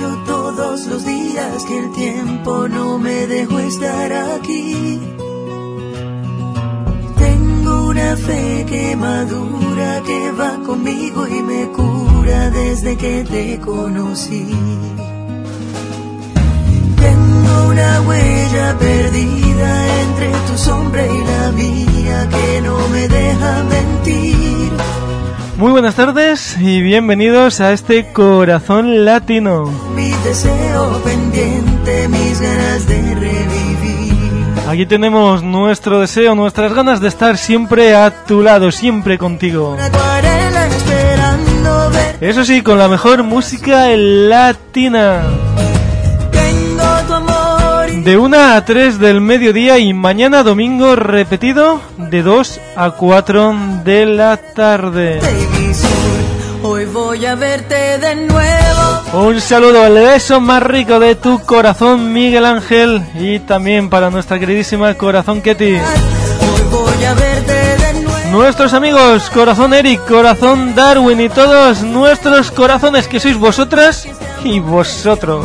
hecho todos los días que el tiempo no me dejó estar aquí. Tengo una fe que madura, que va conmigo y me cura desde que te conocí. Tengo una huella perdida entre tu sombra y la mía que no me deja mentir. Muy buenas tardes y bienvenidos a este Corazón Latino. Mi deseo pendiente, mis ganas de revivir. Aquí tenemos nuestro deseo, nuestras ganas de estar siempre a tu lado, siempre contigo. Eso sí, con la mejor música latina. De 1 a 3 del mediodía y mañana domingo repetido de 2 a 4 de la tarde. Hoy voy a verte de nuevo. Un saludo al beso más rico de tu corazón Miguel Ángel y también para nuestra queridísima corazón Ketty. Hoy voy a verte de nuevo. Nuestros amigos Corazón Eric, Corazón Darwin y todos nuestros corazones que sois vosotras y vosotros.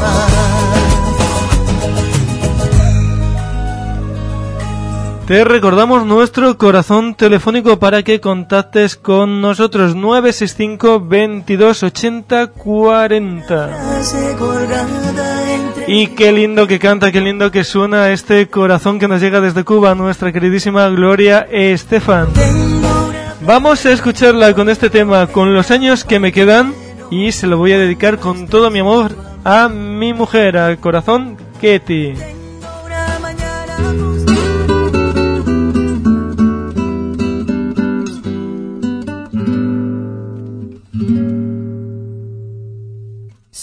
Te recordamos nuestro corazón telefónico para que contactes con nosotros 965 22 80 40. Frase colgada entre Y qué lindo que canta, qué lindo que suena este corazón que nos llega desde Cuba, nuestra queridísima Gloria Estefan. Vamos a escucharla con este tema, con los años que me quedan, y se lo voy a dedicar con todo mi amor a mi mujer, al corazón Ketty.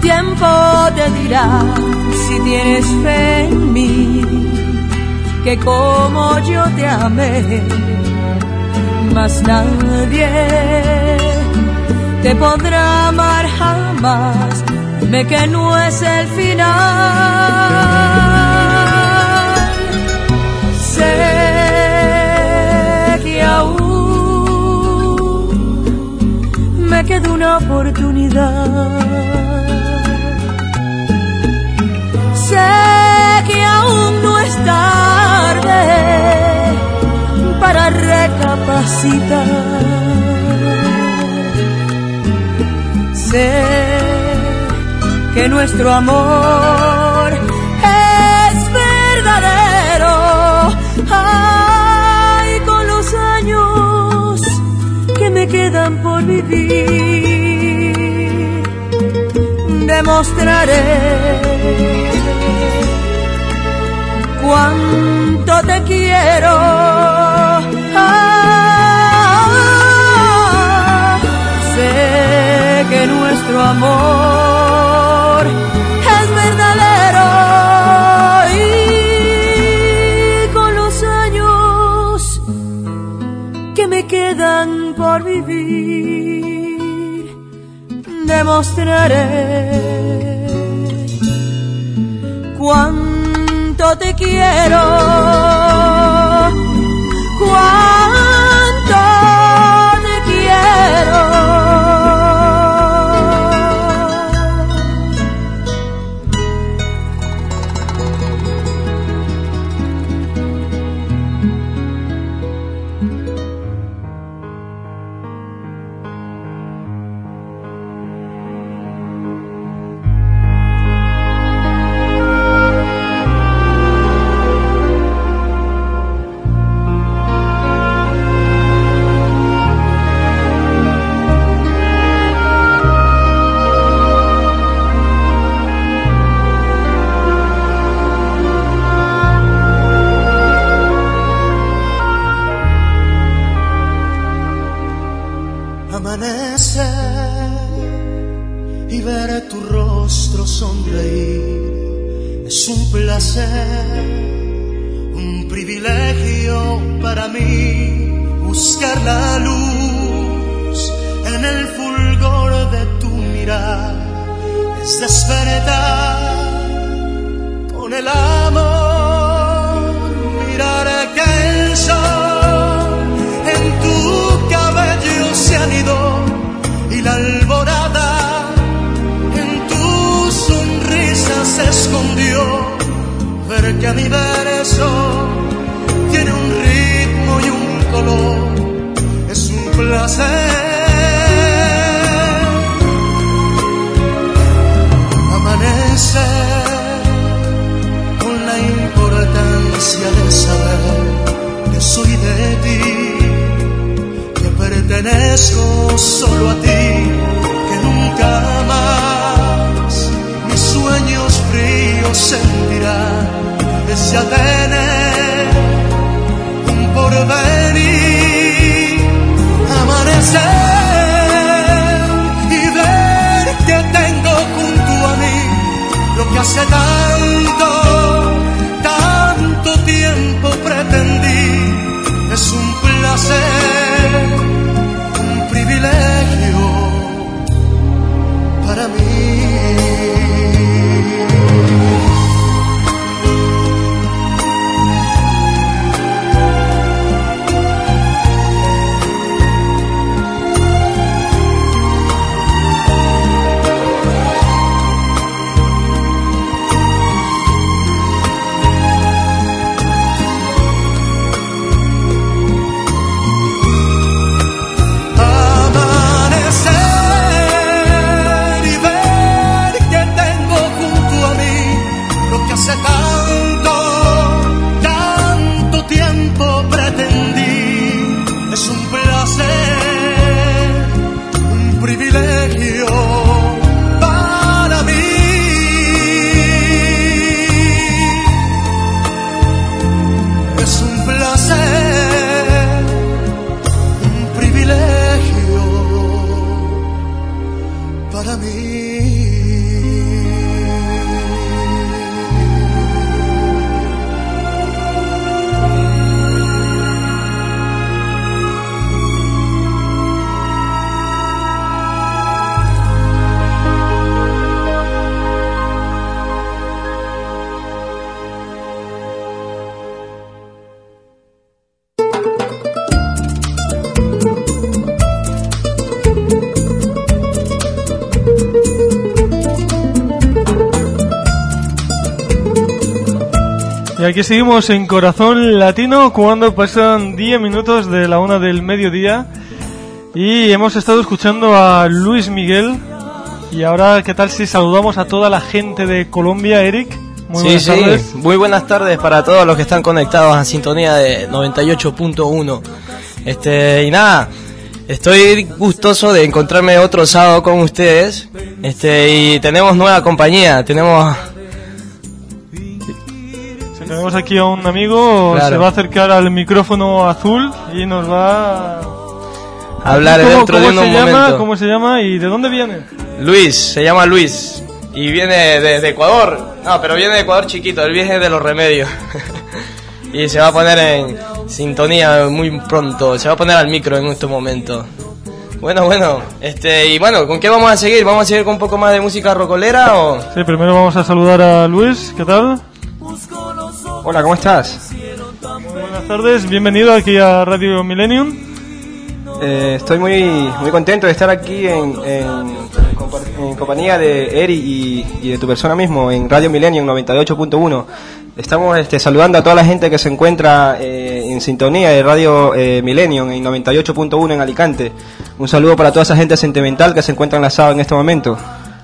Tiempo te dirá si tienes fe en mí, que como yo te amé, más nadie te podrá amar jamás. Dime que no es el final. Sé que aún me queda una oportunidad. Sé que aún no es tarde para recapacitar. Sé que nuestro amor es verdadero. Ay, con los años que me quedan por vivir, demostraré cuánto te quiero. Ah, sé que nuestro amor es verdadero y con los años que me quedan por vivir demostraré cuánto quiero. el amor, mirar que el sol en tu cabello se anidó y la alborada en tu sonrisa se escondió, ver que a mi verso tiene un ritmo y un color, es un placer. pertenezco solo a ti, que nunca más mis sueños fríos sentirán ese tener un porvenir, amanecer y ver que tengo junto a mí lo que hace tanto, tanto tiempo pretendí, es un placer. Aquí seguimos en Corazón Latino cuando pasan 10 minutos de la una del mediodía y hemos estado escuchando a Luis Miguel y ahora qué tal si saludamos a toda la gente de Colombia, Eric. Muy buenas tardes. Muy buenas tardes para todos los que están conectados a sintonía de 98.1. Este, y nada, estoy gustoso de encontrarme otro sábado con ustedes. Este, y tenemos nueva compañía, tenemos tenemos aquí a un amigo, se va a acercar al micrófono azul y nos va a hablar dentro de un llama, ¿Cómo se llama y de dónde viene? Luis, se llama Luis y viene desde Ecuador. No, pero viene de Ecuador chiquito, él viene de los remedios. y se va a poner en sintonía muy pronto, se va a poner al micro en este momento. Bueno, bueno, este, y bueno, ¿con qué vamos a seguir? ¿Vamos a seguir con un poco más de música rocolera o...? Sí, primero vamos a saludar a Luis, ¿qué tal? Hola, ¿cómo estás? buenas tardes, bienvenido aquí a Radio Millennium. Eh, estoy muy, muy contento de estar aquí en, en, compañía de Eri y, de tu persona mismo en Radio Millennium 98.1. Estamos este, saludando a toda la gente que se encuentra eh, en sintonía de Radio eh, Millennium en 98.1 en Alicante. Un saludo para toda esa gente sentimental que se encuentra enlazada en este momento.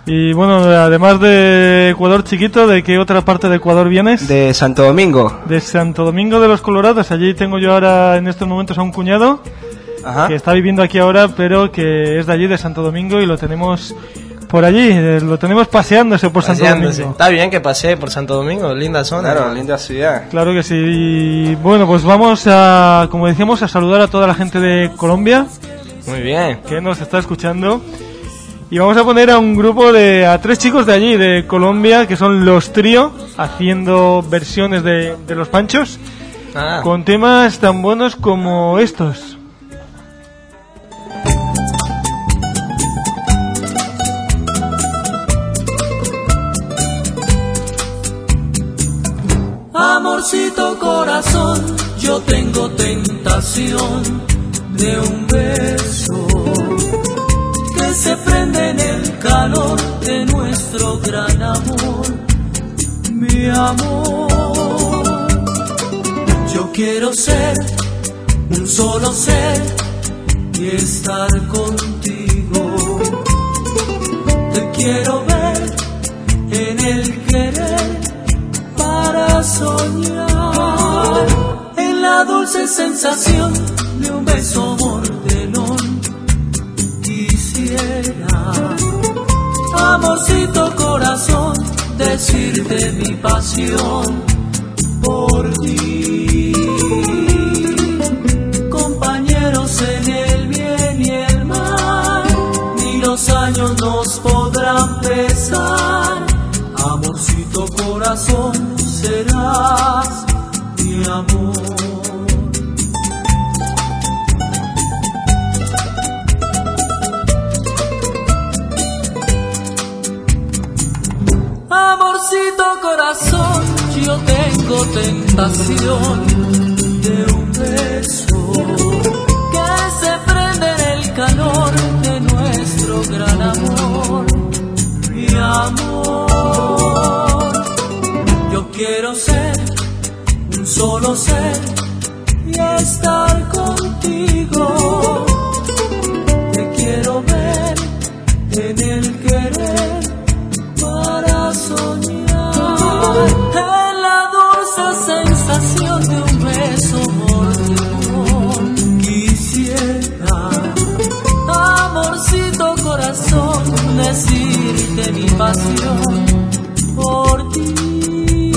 Y bueno, además de Ecuador chiquito, ¿de qué otra parte de Ecuador vienes? De Santo Domingo. De Santo Domingo de los Colorados. Allí tengo yo ahora en estos momentos a un cuñado que está viviendo aquí ahora, pero que es de allí, de Santo Domingo, y lo tenemos por allí, eh, lo tenemos paseándose por Santo Domingo. Está bien que pasee por Santo Domingo, linda zona. Claro, linda ciudad. Claro que sí. Y bueno, pues vamos a, como decíamos, a saludar a toda la gente de Colombia. Muy bien. Que nos está escuchando. Y vamos a poner a un grupo de. a tres chicos de allí, de Colombia, que son los Trío, haciendo versiones de, de los panchos. Ah. Con temas tan buenos como estos. Amorcito corazón, yo tengo tentación de un beso se prende en el calor de nuestro gran amor, mi amor. Yo quiero ser un solo ser y estar contigo. Te quiero ver en el querer para soñar en la dulce sensación de un beso mordelón amorcito corazón, decirte mi pasión por ti. Compañeros en el bien y el mal, ni los años nos podrán pesar. Amorcito corazón, serás mi amor. Corazón, yo tengo tentación de un beso que se prende en el calor de nuestro gran amor, mi amor. Yo quiero ser un solo ser y estar contigo. Te quiero ver en corazón, decirte mi pasión por ti.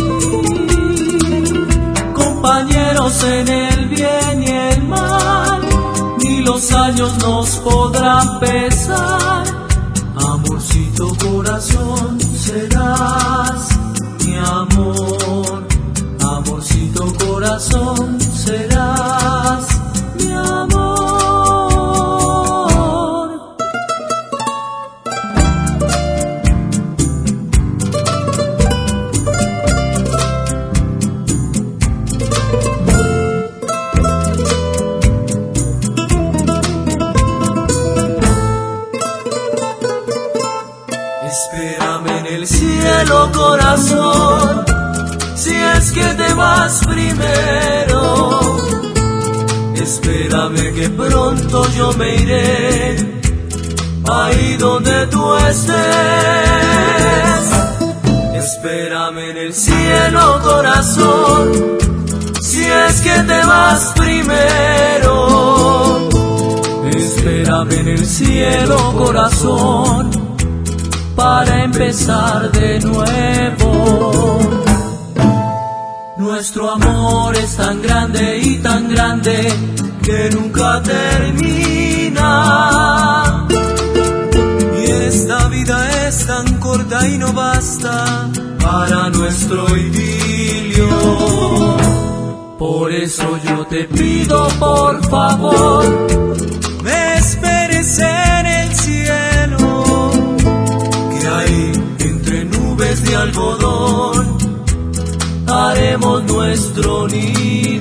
Compañeros en el bien y el mal, ni los años nos podrán pesar. Amorcito corazón serás amor, amorcito corazón Espérame que pronto yo me iré ahí donde tú estés. Espérame en el cielo, corazón, si es que te vas primero. Espérame en el cielo, corazón, para empezar de nuevo. Nuestro amor es tan grande y tan grande que nunca termina. Y esta vida es tan corta y no basta para nuestro idilio. Por eso yo te pido, por favor, me esperes en el cielo, que hay entre nubes de algodón haremos nuestro nido.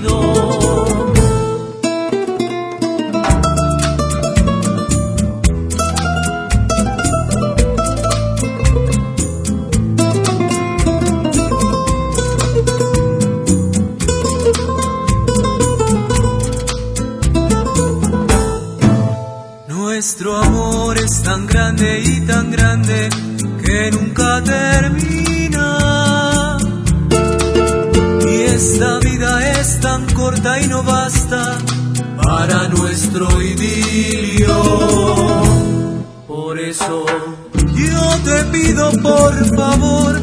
Termina. Y esta vida es tan corta y no basta para nuestro idilio. Por eso yo te pido por favor,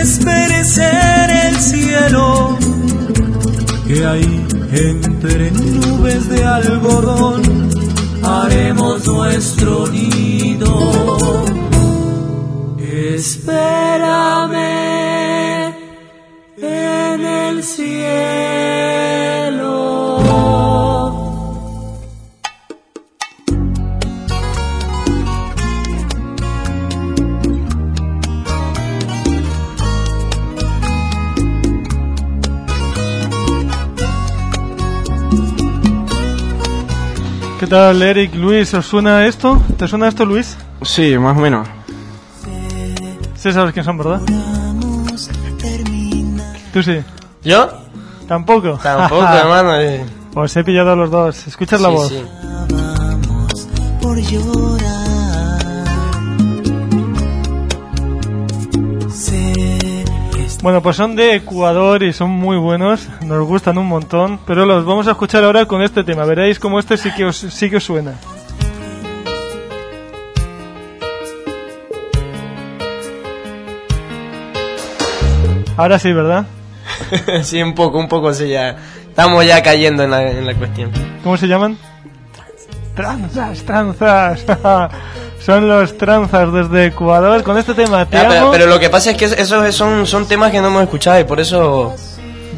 esperes en el cielo, que ahí entre nubes de algodón haremos nuestro nido. Espérame en el cielo. ¿Qué tal, Eric, Luis? ¿Os suena esto? ¿Te suena esto, Luis? Sí, más o menos. Sí sabes quién son, ¿verdad? Tú sí. ¿Yo? ¿Tampoco? Tampoco, hermano. eh. Os he pillado a los dos. ¿Escuchas la voz? sí. Bueno, pues son de Ecuador y son muy buenos, nos gustan un montón, pero los vamos a escuchar ahora con este tema. Veréis cómo este sí que os, sí que os suena. Ahora sí, ¿verdad? sí, un poco, un poco, sí, ya. Estamos ya cayendo en la, en la cuestión. ¿Cómo se llaman? Tranzas, tranzas. son los tranzas desde Ecuador con este tema. Te Ya, pero, amo. pero lo que pasa es que esos son, son temas que no hemos escuchado y por eso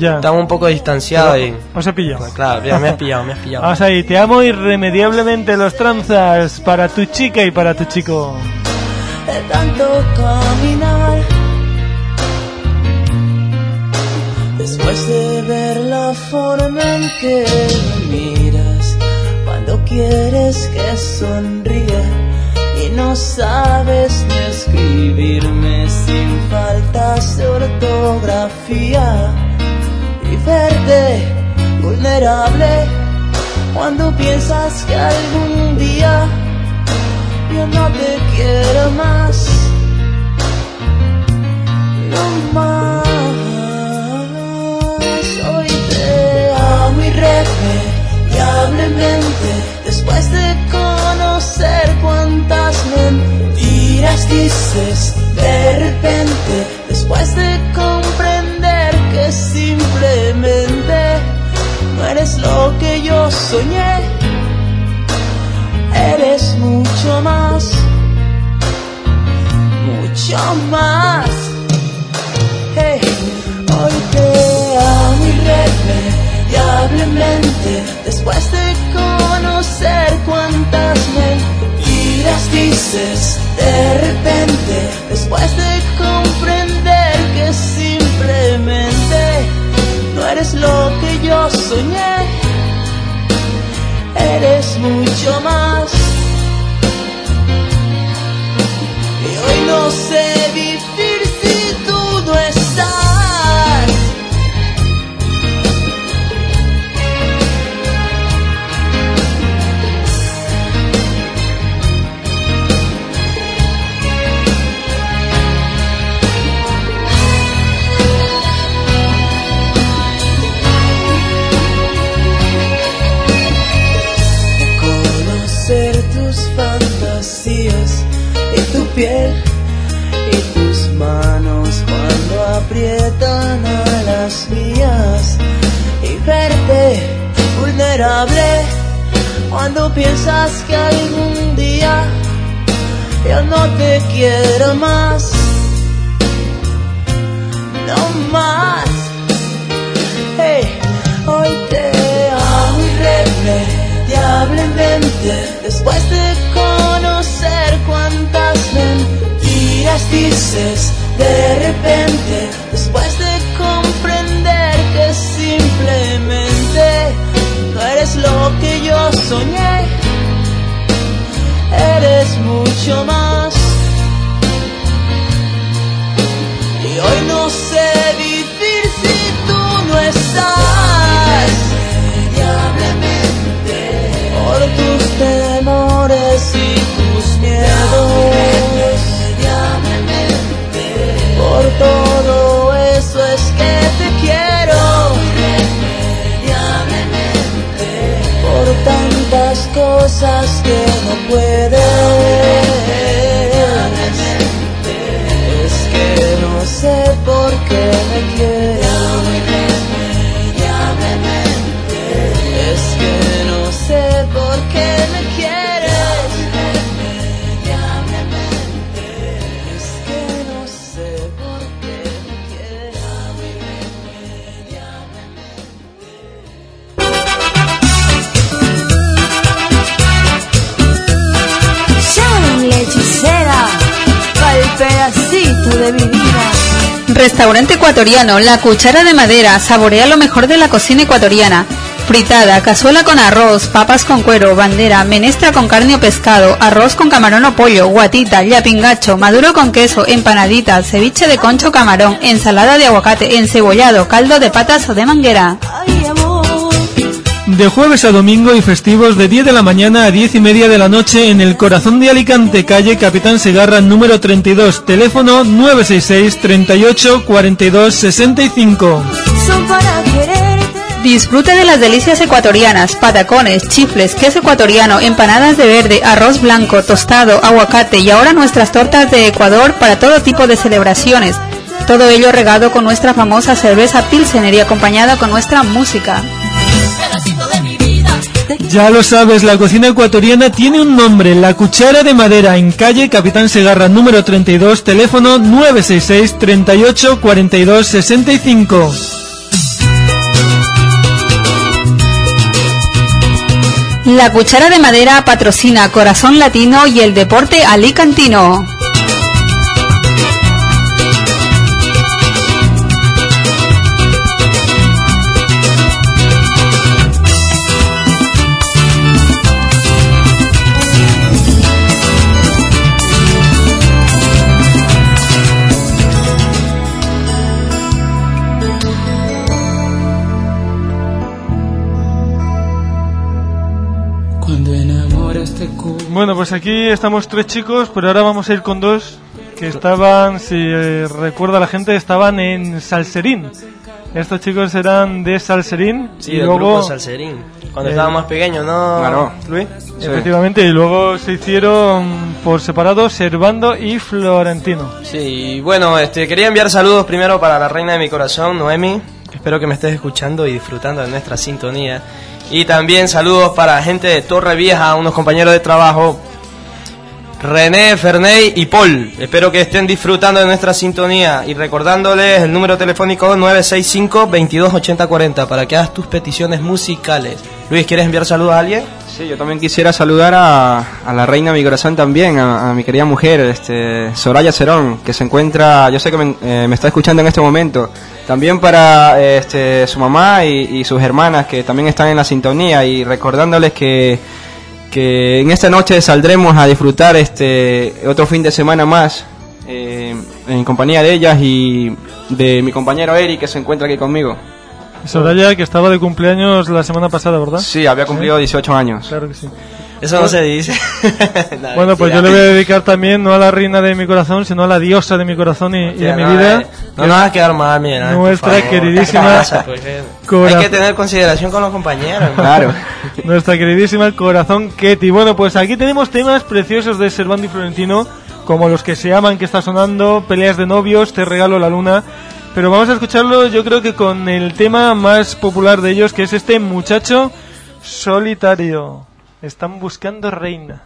Ya. estamos un poco distanciados y... Os he pillado. Claro, ya me has pillado, me has pillado. Vamos ahí, te amo irremediablemente los tranzas para tu chica y para tu chico. de tanto caminar. Después de ver la forma en que me miras, cuando quieres que sonríe y no sabes ni escribirme sin faltas de ortografía y verte vulnerable cuando piensas que algún día yo no te quiero más, no más. Amo irremediablemente después de conocer cuántas mentiras dices de repente, después de comprender que simplemente no eres lo que yo soñé eres mucho más, mucho más. Hey, hoy después de conocer cuántas mentiras dices de repente, después de comprender que simplemente no eres lo que yo soñé. Eres mucho más. Y hoy no sé vulnerable. Cuando piensas que algún día yo no te quiero más, no más. Hey, hoy te amo irremediablemente. Después de conocer cuántas mentiras dices de repente, lo que yo soñé, eres mucho más. Restaurante ecuatoriano La Cuchara de Madera saborea lo mejor de la cocina ecuatoriana. Fritada, cazuela con arroz, papas con cuero, bandera, menestra con carne o pescado, arroz con camarón o pollo, guatita, yapingacho, maduro con queso, empanadita, ceviche de concho camarón, ensalada de aguacate, encebollado, caldo de patas o de manguera. De jueves a domingo y festivos de 10 de la mañana a 10 y media de la noche en el corazón de Alicante, calle Capitán Segarra número 32, teléfono 966 38 42 65. Son para quererte. Disfrute de las delicias ecuatorianas, patacones, chifles, queso ecuatoriano, empanadas de verde, arroz blanco, tostado, aguacate y ahora nuestras tortas de Ecuador para todo tipo de celebraciones. Todo ello regado con nuestra famosa cerveza Pilsener y acompañada con nuestra música. Ya lo sabes, la cocina ecuatoriana tiene un nombre, La Cuchara de Madera, en calle Capitán Segarra número 32, teléfono 966 38 42 65. La cuchara de madera patrocina Corazón Latino y el deporte alicantino. Bueno, pues aquí estamos tres chicos, pero ahora vamos a ir con dos que estaban, si eh, recuerda la gente, estaban en Salserín. Estos chicos eran de Salserín Sí, y del luego, grupo Salserín. Cuando Eh, estaba más pequeño, ¿no? Claro. Luis. Sí. efectivamente, y luego se hicieron por separado Servando y Florentino. Sí, y bueno, este, quería enviar saludos primero para la reina de mi corazón, Noemi. Espero que me estés escuchando y disfrutando de nuestra sintonía. Y también saludos para gente de Torre Vieja, unos compañeros de trabajo, René, Ferney y Paul. Espero que estén disfrutando de nuestra sintonía y recordándoles el número telefónico 965-228040 para que hagas tus peticiones musicales. Luis, ¿quieres enviar saludos a alguien? Sí, yo también quisiera saludar a, a la reina de mi corazón también, a, mi querida mujer, este, Soraya Cerón, que se encuentra, yo sé que me, eh, está escuchando en este momento. También para este, su mamá y, y sus hermanas que también están en la sintonía y recordándoles que, que en esta noche saldremos a disfrutar este otro fin de semana más eh, en compañía de ellas y de mi compañero Eric que se encuentra aquí conmigo. Soraya, que estaba de cumpleaños la semana pasada, ¿verdad? Sí, había cumplido 18 años. Claro que sí. Eso no se dice. Nah, Bueno, pues yo le voy a dedicar también no a la reina de mi corazón, sino a la diosa de mi corazón y, y mi no, vida. eh, No nos vas a quedar mal, mira. Nuestra queridísima ¿Qué pasa, pues, eh? Hay que tener consideración con los compañeros. Claro. Nuestra queridísima corazón Ketty. Bueno, pues aquí tenemos temas preciosos de Servando y Florentino, como los que se aman, que está sonando, peleas de novios, te regalo la luna. Pero vamos a escucharlo yo creo que con el tema más popular de ellos, que es este muchacho solitario. Están buscando reina.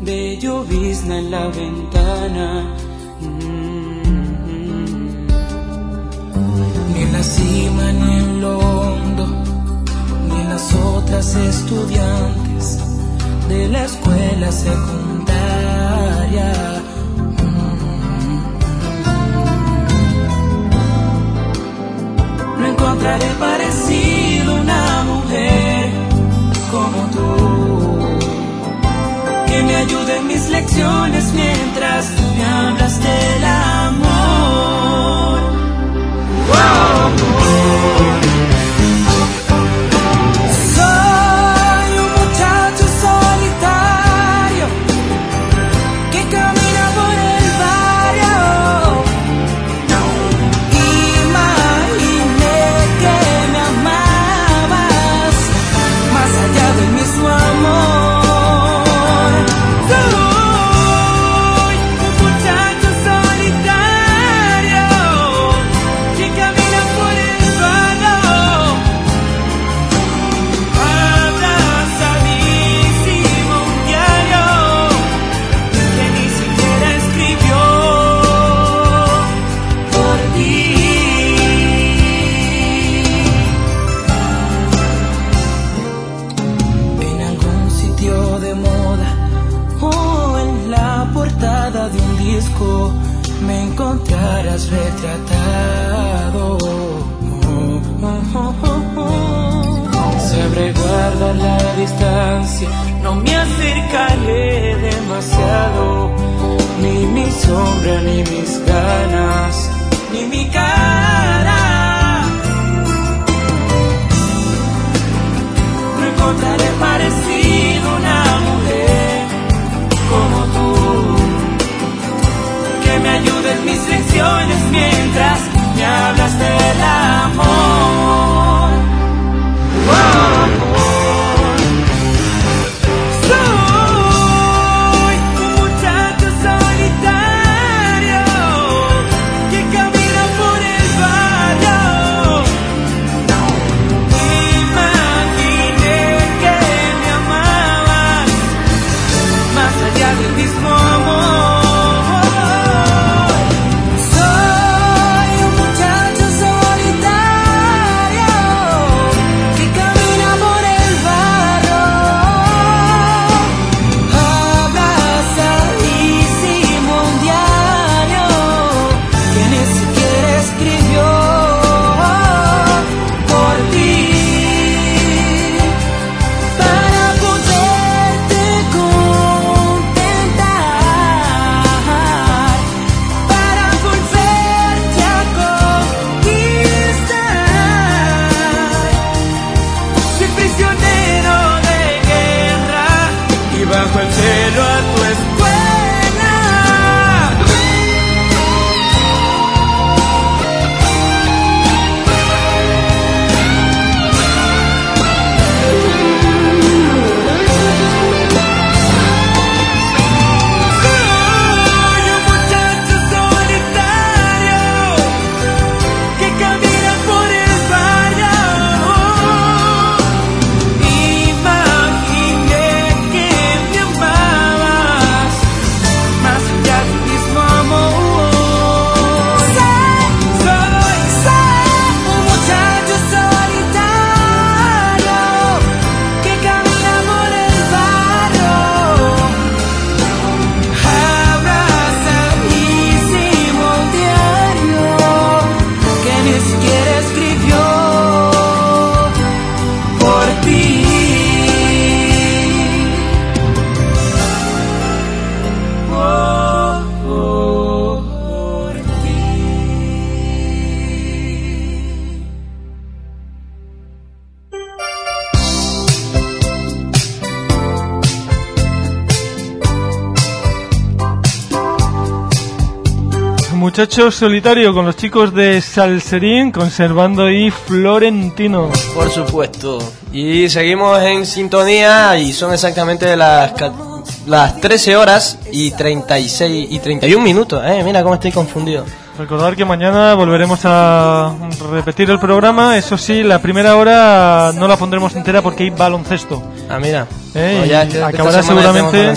de llovizna en la ventana. Mm. Ni en la cima ni en lo hondo, ni en las otras estudiantes de la escuela secundaria. Mm. No encontraré parecido una mujer que me ayude en mis lecciones mientras me hablas de la pasión y mis ganas. Muchacho Solitario con los chicos de Salserín, conservando y Florentino. Por supuesto. Y seguimos en sintonía y son exactamente las, las 13 horas y 36 y 31 minutos. Eh, mira cómo estoy confundido. Recordar que mañana volveremos a repetir el programa. Eso sí, la primera hora no la pondremos entera porque hay baloncesto. Ah, mira. ¿eh? Bueno, ya acabará seguramente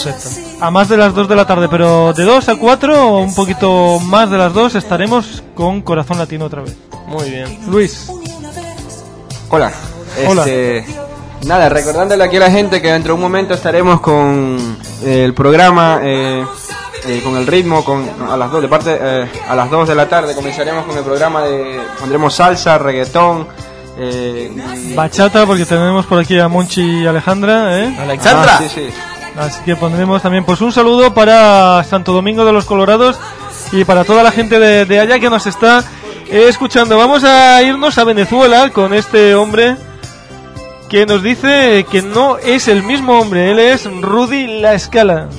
a más de las 2 de la tarde, pero de 2 a 4 o un poquito más de las 2 estaremos con Corazón Latino otra vez. Muy bien. Luis, Hola. Hola. Este, nada, recordándole aquí a la gente que dentro de un momento estaremos con eh, el programa, eh, eh, con el ritmo, con a las dos de parte eh, a las 2 de la tarde comenzaremos con el programa de pondremos salsa, reggaetón, eh, bachata, porque tenemos por aquí a Monchi y Alejandra. ¿eh? Alexandra. ah, sí, sí. Así que pondremos también pues un saludo para Santo Domingo de los Colorados y para toda la gente de, de allá que nos está escuchando. Vamos a irnos a Venezuela con este hombre que nos dice que no es el mismo hombre, él es Rudy La Escala.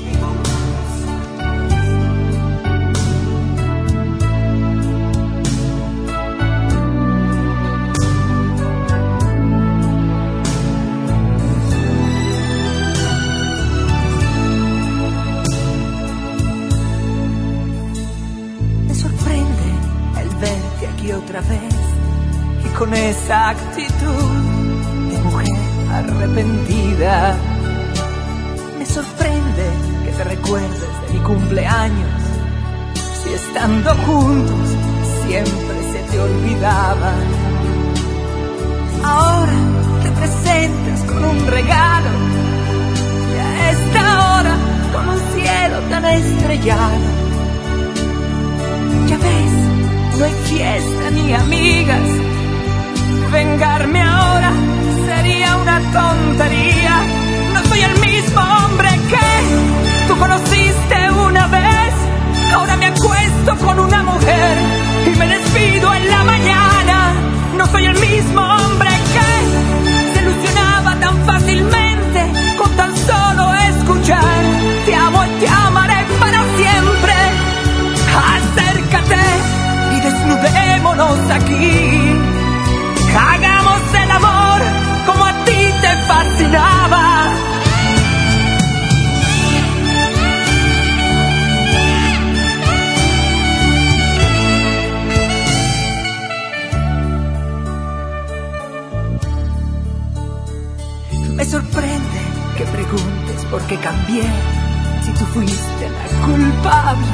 Si tú fuiste la culpable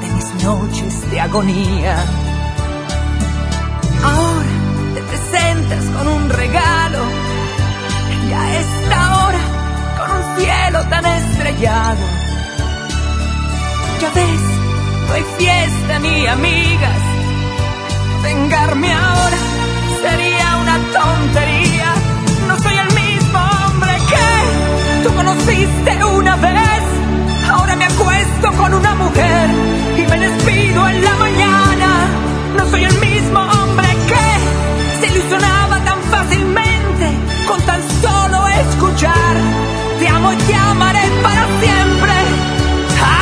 de mis noches de agonía. Ahora te presentas con un regalo y a esta hora con un cielo tan estrellado. Ya ves, no hay fiesta ni amigas. Vengarme ahora sería una tontería. Tú conociste una vez. Ahora me acuesto con una mujer y me despido en la mañana. No soy el mismo hombre que se ilusionaba tan fácilmente con tan solo escuchar. Te amo y te amaré para siempre.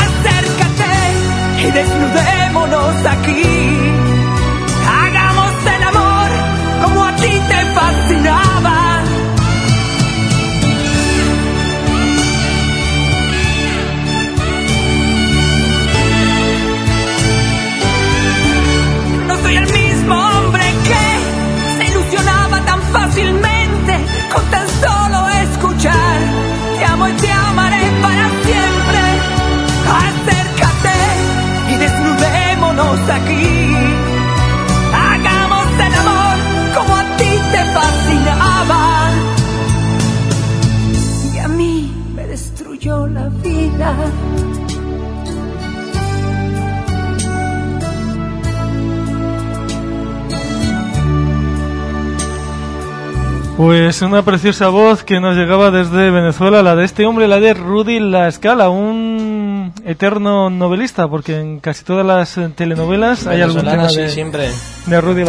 Acércate y desnudémonos aquí. Hagamos el amor como a ti te fascinaba. Pues una preciosa voz que nos llegaba desde Venezuela, la de este hombre, la de Rudy La Escala, un eterno novelista, porque en casi todas las eh, telenovelas hay algún tema sí, de, siempre. de Rudy.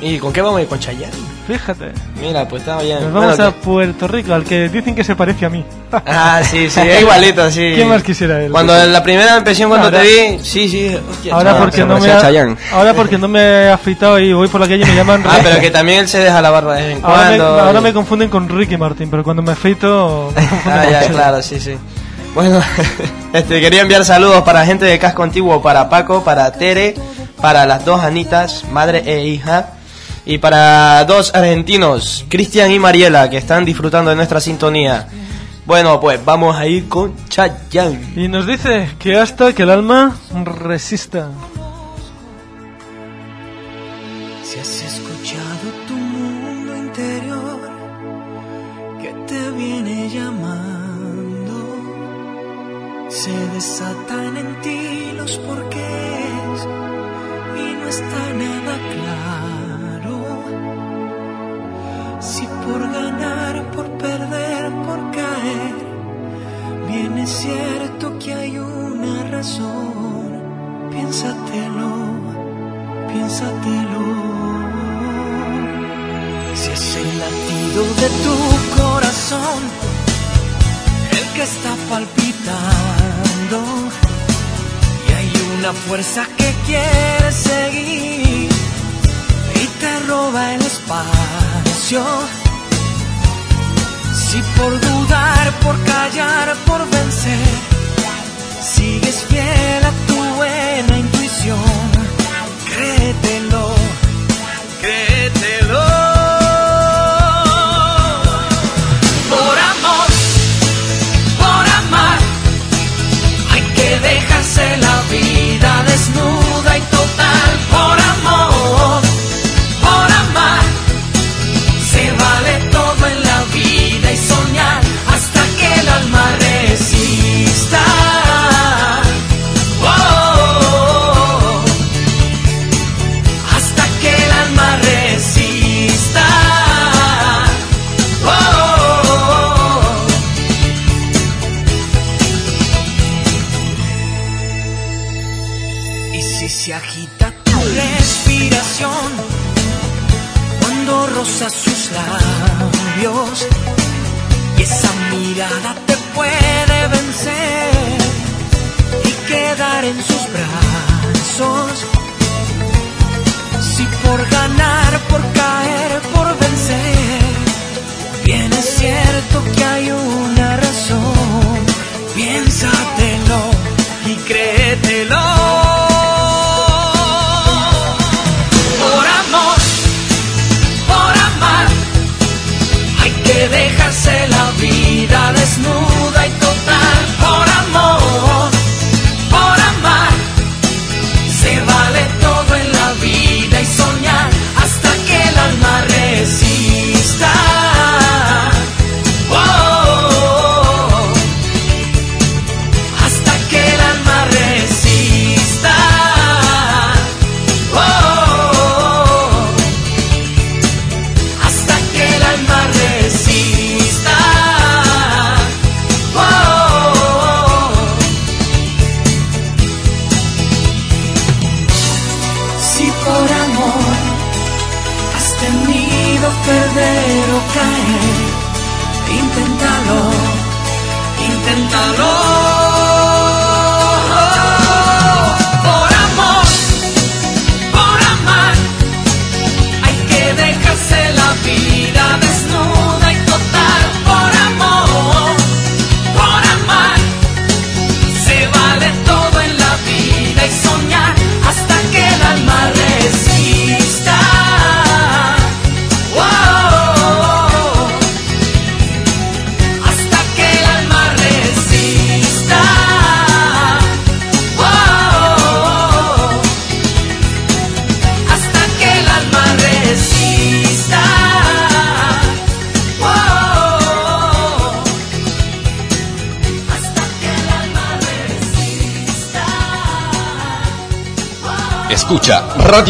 ¿Y con qué vamos a ir con Chayanne? Fíjate, Mira, pues está bien. nos vamos Bueno, a Puerto Rico, al que dicen que se parece a mí. Ah, sí, sí, es igualito, sí. ¿Qué más quisiera él? Cuando la primera impresión cuando Ahora- te vi, sí, sí. hostia, Ahora chaval. porque, no me ha, ahora porque no me he afeitado y voy por la calle y me llaman Ah, pero que también él se deja la barba de vez en ahora, me, ahora me confunden con Ricky Martin, pero cuando me afeito me Ah, ya, claro, sí, sí. Bueno, este, quería enviar saludos para gente de Casco Antiguo, para Paco, para Tere, para las dos Anitas, madre e hija, y para dos argentinos, Cristian y Mariela, que están disfrutando de nuestra sintonía. Bueno, pues vamos a ir con Chayanne. Y nos dice que hasta que el alma resista. Desatan en ti los porqués y no está nada claro. Si por ganar, por perder, por caer, bien es cierto que hay una razón, piénsatelo piénsatelo. Si es el latido de tu corazón que está palpitando y hay una fuerza que quiere seguir y te roba el espacio. Si por dudar, por callar, por vencer, sigues fiel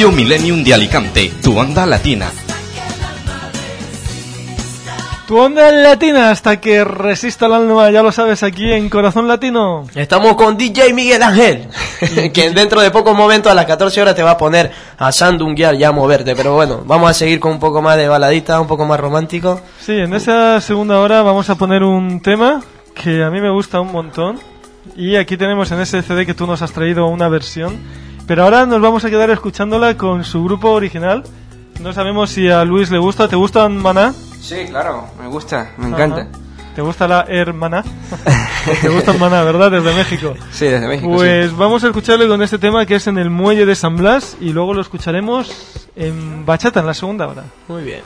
Radio Millennium de Alicante, tu onda latina. Tu onda latina hasta que resista el alma, ya lo sabes, aquí en Corazón Latino. Estamos con DJ Miguel Ángel, que dentro de pocos momentos a las 14 horas te va a poner a sandunguear y a moverte. Pero bueno, vamos a seguir con un poco más de baladita, un poco más romántico. Sí, en esa segunda hora vamos a poner un tema que a mí me gusta un montón. Y aquí tenemos en ese CD que tú nos has traído una versión. Pero ahora nos vamos a quedar escuchándola con su grupo original. No sabemos si a Luis le gusta. ¿Te gustan Maná? Sí, claro, me gusta, me encanta. ¿Te gusta la hermana? Te gusta Maná, ¿verdad? Desde México. Sí, desde México. Pues sí. vamos a escucharle con este tema que es en el muelle de San Blas y luego lo escucharemos en Bachata en la segunda hora. Muy bien.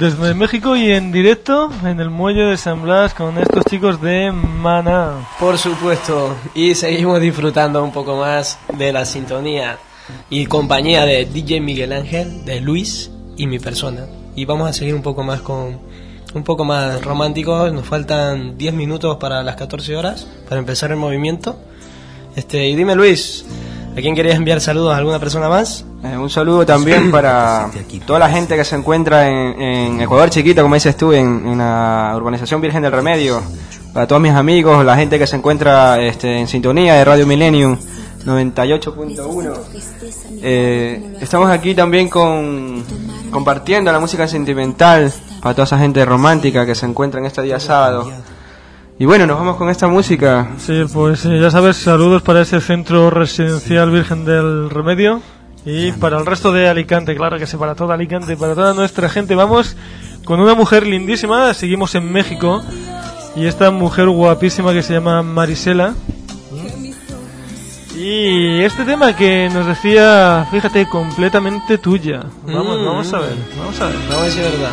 Desde México y en directo en el muelle de San Blas con estos chicos de Maná. Por supuesto, y seguimos disfrutando un poco más de la sintonía y compañía de DJ Miguel Ángel, de Luis y mi persona. Y vamos a seguir un poco más con un poco más románticos. Nos faltan 10 minutos para las 14 horas para empezar el movimiento. Este, y dime Luis, ¿a quién querías enviar saludos? ¿A alguna persona más? Un saludo también para toda la gente que se encuentra en, en Ecuador chiquito, como dices tú, en, en la urbanización Virgen del Remedio. Para todos mis amigos, la gente que se encuentra este, en sintonía de Radio Millennium 98.1. Eh, estamos aquí también con compartiendo la música sentimental para toda esa gente romántica que se encuentra en este día sábado. Y bueno, nos vamos con esta música. Sí, pues ya sabes, saludos para ese centro residencial Virgen del Remedio y para el resto de Alicante, claro que sí, para toda Alicante, para toda nuestra gente. Vamos con una mujer lindísima, seguimos en México y esta mujer guapísima que se llama Marisela. Y este tema que nos decía, fíjate, completamente tuya. Vamos, Mm. vamos a ver, vamos a ver. Vamos a decir verdad.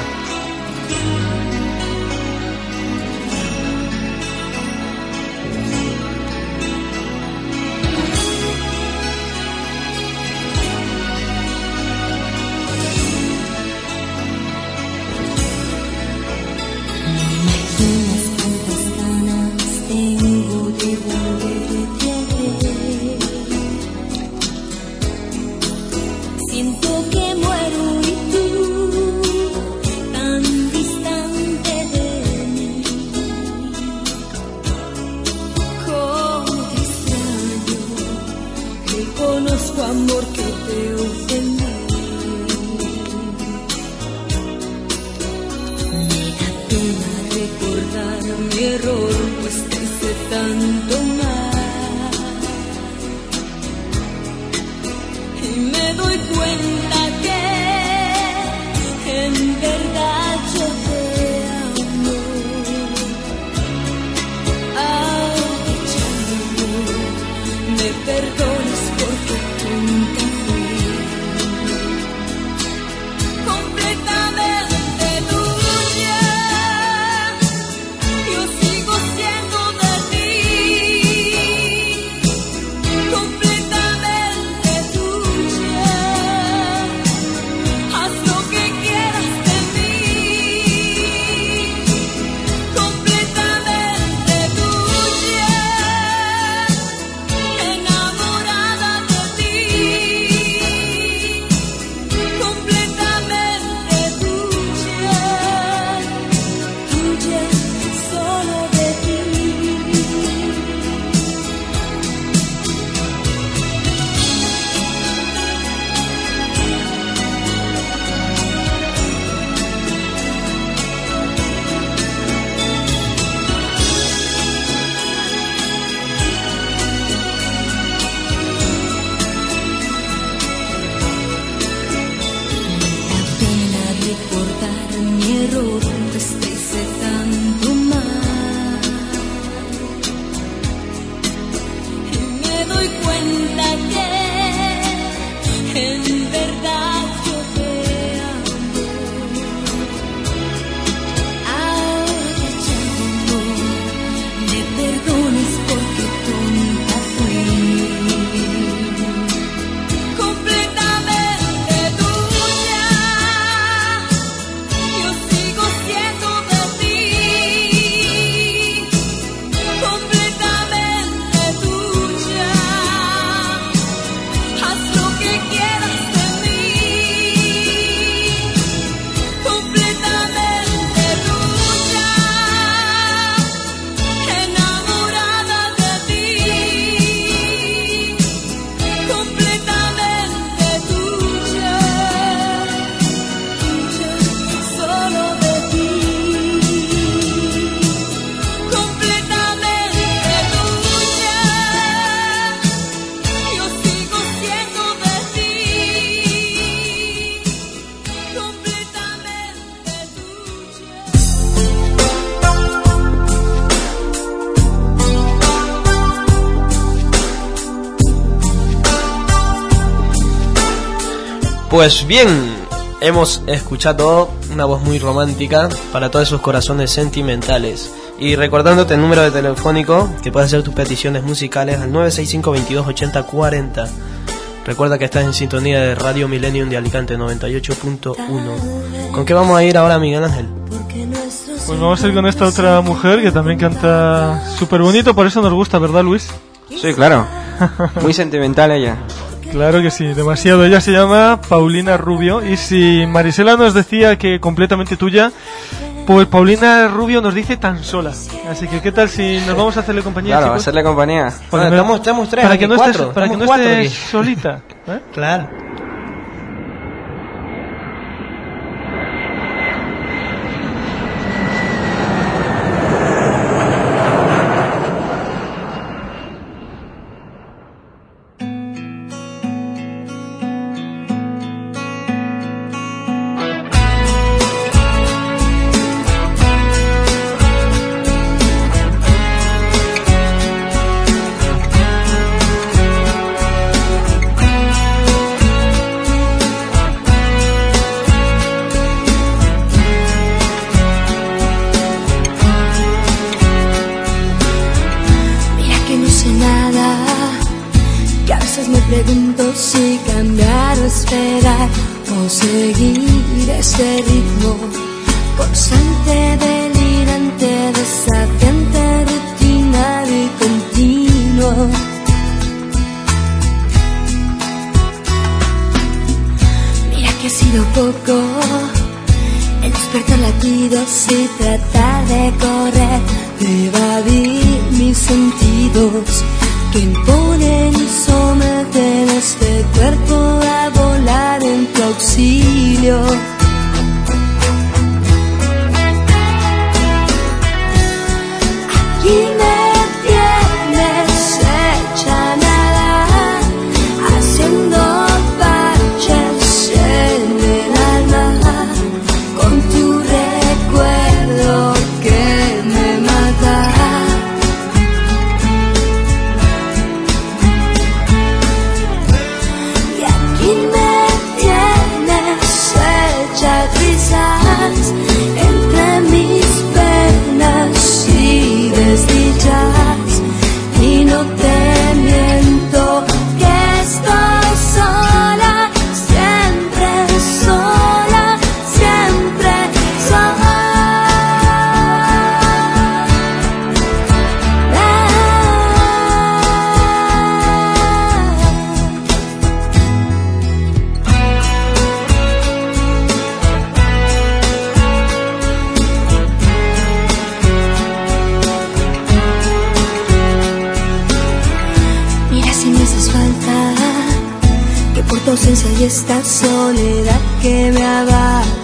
Pues bien, hemos escuchado una voz muy romántica para todos esos corazones sentimentales. Y recordándote el número de telefónico que puedes hacer tus peticiones musicales al 965 22 80 40. Recuerda que estás en sintonía de Radio Millennium de Alicante 98.1. ¿Con qué vamos a ir ahora, Miguel Ángel? Pues vamos a ir con esta otra mujer que también canta súper bonito, por eso nos gusta, ¿verdad, Luis? Sí, claro. Muy sentimental ella. Claro que sí, demasiado. Ella se llama Paulina Rubio y si Marisela nos decía que completamente tuya, pues Paulina Rubio nos dice tan sola. Así que, ¿qué tal si nos vamos a hacerle compañía? Claro, chicos? hacerle compañía. Para Bueno, que no- estamos- estamos tres para que no cuatro, estés, para que no estamos cuatro estés aquí. solita. ¿eh? Claro. Esta soledad que me abate,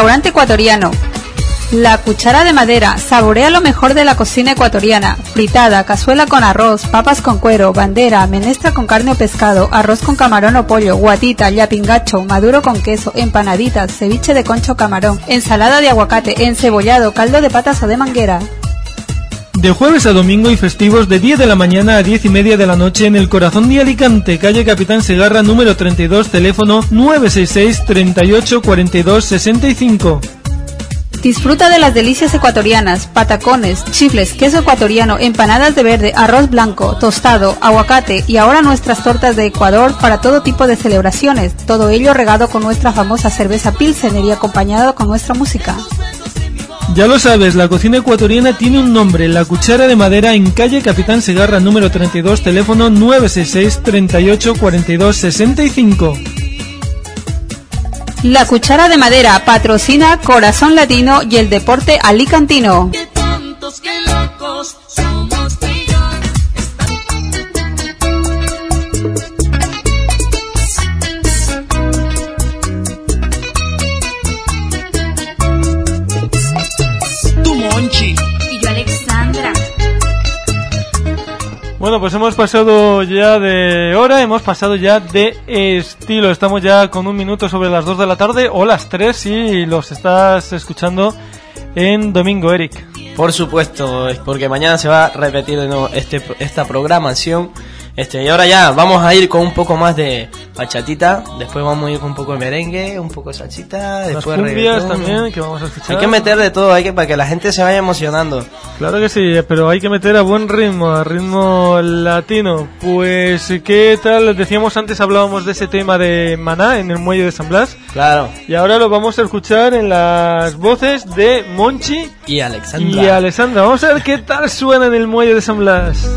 Restaurante ecuatoriano. La cuchara de madera. Saborea lo mejor de la cocina ecuatoriana. Fritada, cazuela con arroz, papas con cuero, bandera, menestra con carne o pescado, arroz con camarón o pollo, guatita, yapingacho, maduro con queso, empanaditas, ceviche de concho camarón, ensalada de aguacate, encebollado, caldo de patas o de manguera. De jueves a domingo y festivos de 10 de la mañana a 10 y media de la noche en el corazón de Alicante, calle Capitán Segarra número 32, teléfono 966 38 42 65. Disfruta de las delicias ecuatorianas, patacones, chifles, queso ecuatoriano, empanadas de verde, arroz blanco, tostado, aguacate y ahora nuestras tortas de Ecuador para todo tipo de celebraciones. Todo ello regado con nuestra famosa cerveza Pilsener y acompañado con nuestra música. Ya lo sabes, la cocina ecuatoriana tiene un nombre, La Cuchara de Madera en calle Capitán Segarra número 32, teléfono 966 38 42 65. La cuchara de madera patrocina Corazón Latino y el deporte alicantino. Bueno, pues hemos pasado ya de hora, hemos pasado ya de estilo. Estamos ya con un minuto sobre las 2 de la tarde o las 3 si los estás escuchando en domingo, Eric. Por supuesto, es porque mañana se va a repetir de nuevo este, esta programación. Este, y ahora ya vamos a ir con un poco más de bachatita, después vamos a ir con un poco de merengue, un poco de salsita, Las después cumbias también que vamos a escuchar. Hay que meter de todo, hay que para que la gente se vaya emocionando. Claro que sí, pero hay que meter a buen ritmo, a ritmo latino. Pues, ¿qué tal? Decíamos antes, hablábamos de ese tema de Maná en el muelle de San Blas. Claro. Y ahora lo vamos a escuchar en las voces de Monchi Y Alexandra. y Alessandra. Vamos a ver qué tal suena en el muelle de San Blas.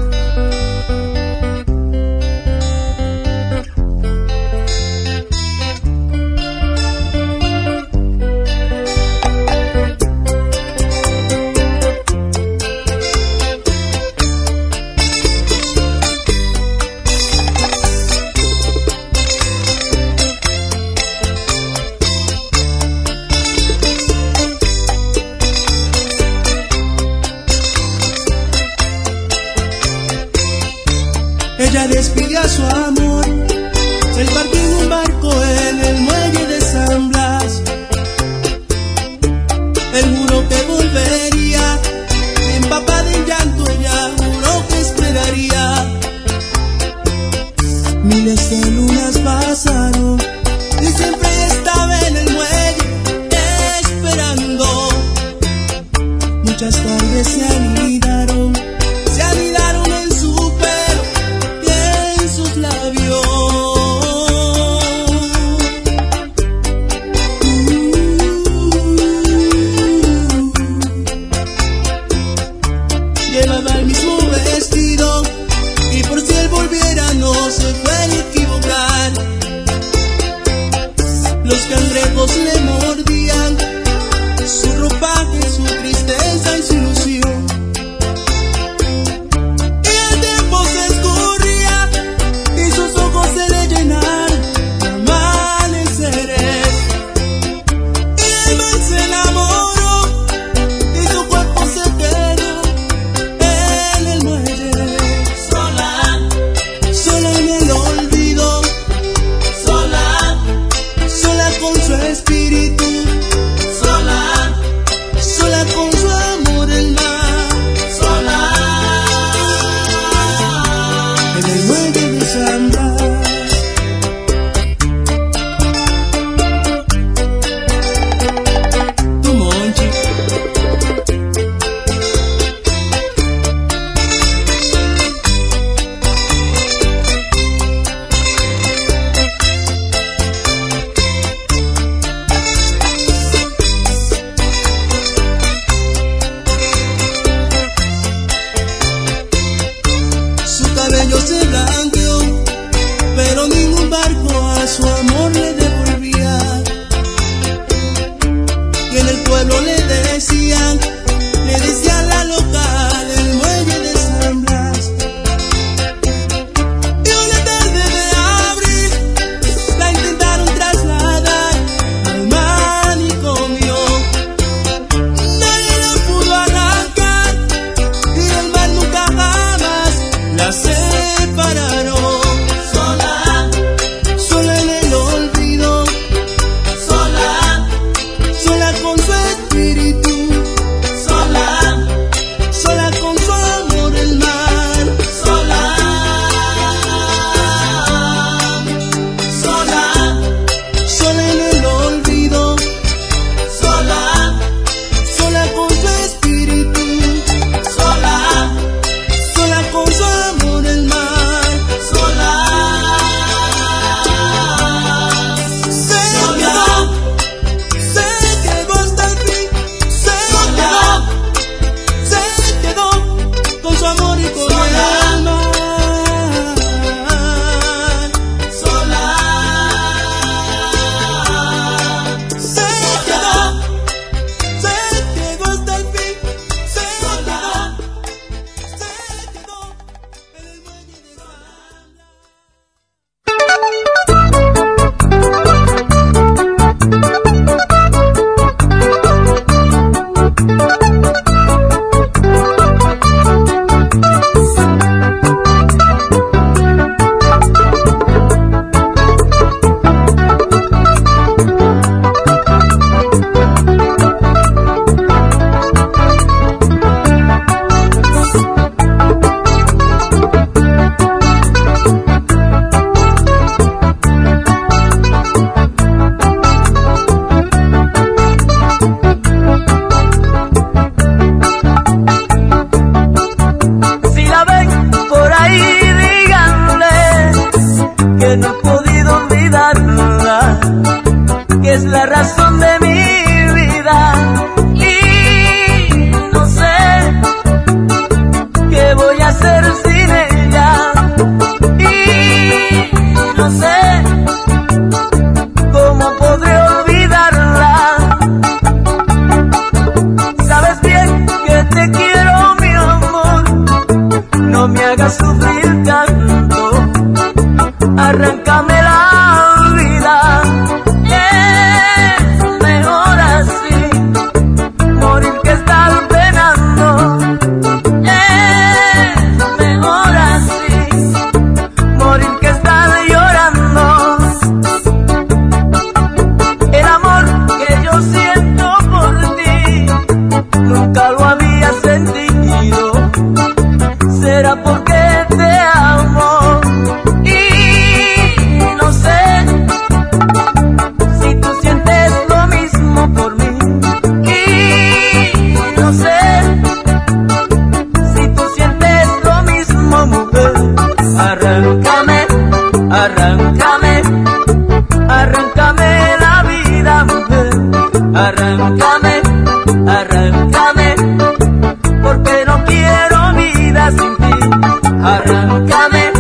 Arráncame,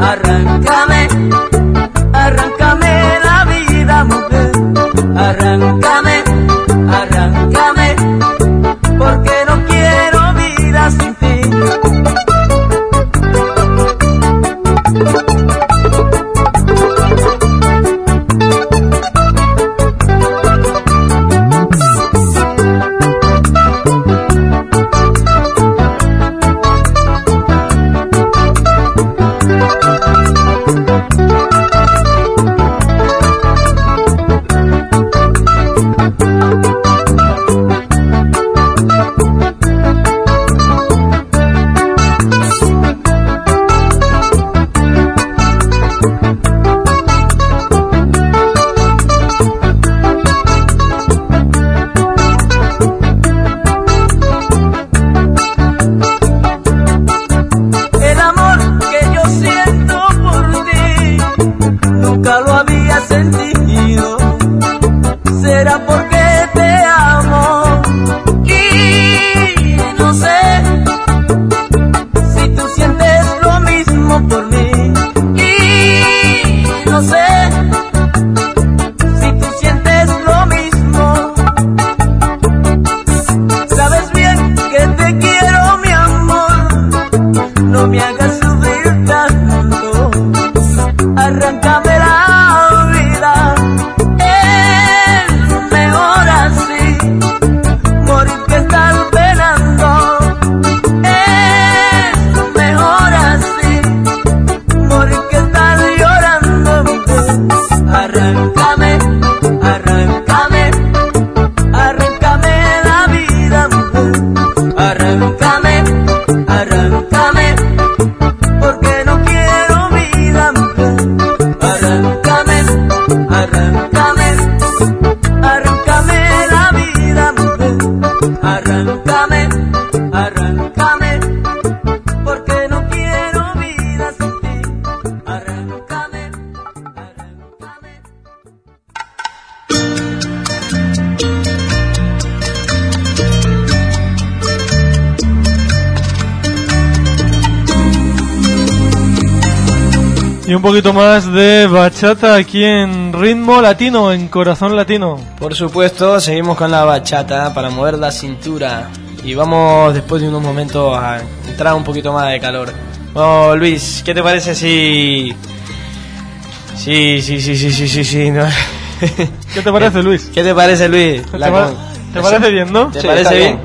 arráncame, poquito más de bachata aquí en ritmo latino, en corazón latino. Por supuesto, seguimos con la bachata para mover la cintura. Y vamos después de unos momentos a entrar un poquito más de calor. Bueno, Luis, ¿qué te parece si... Sí, sí, sí, sí, sí, sí, sí. no. ¿Qué te parece, Luis? ¿Qué te parece, Luis? ¿Te, con- parece bien, no? ¿Te Sí, parece bien?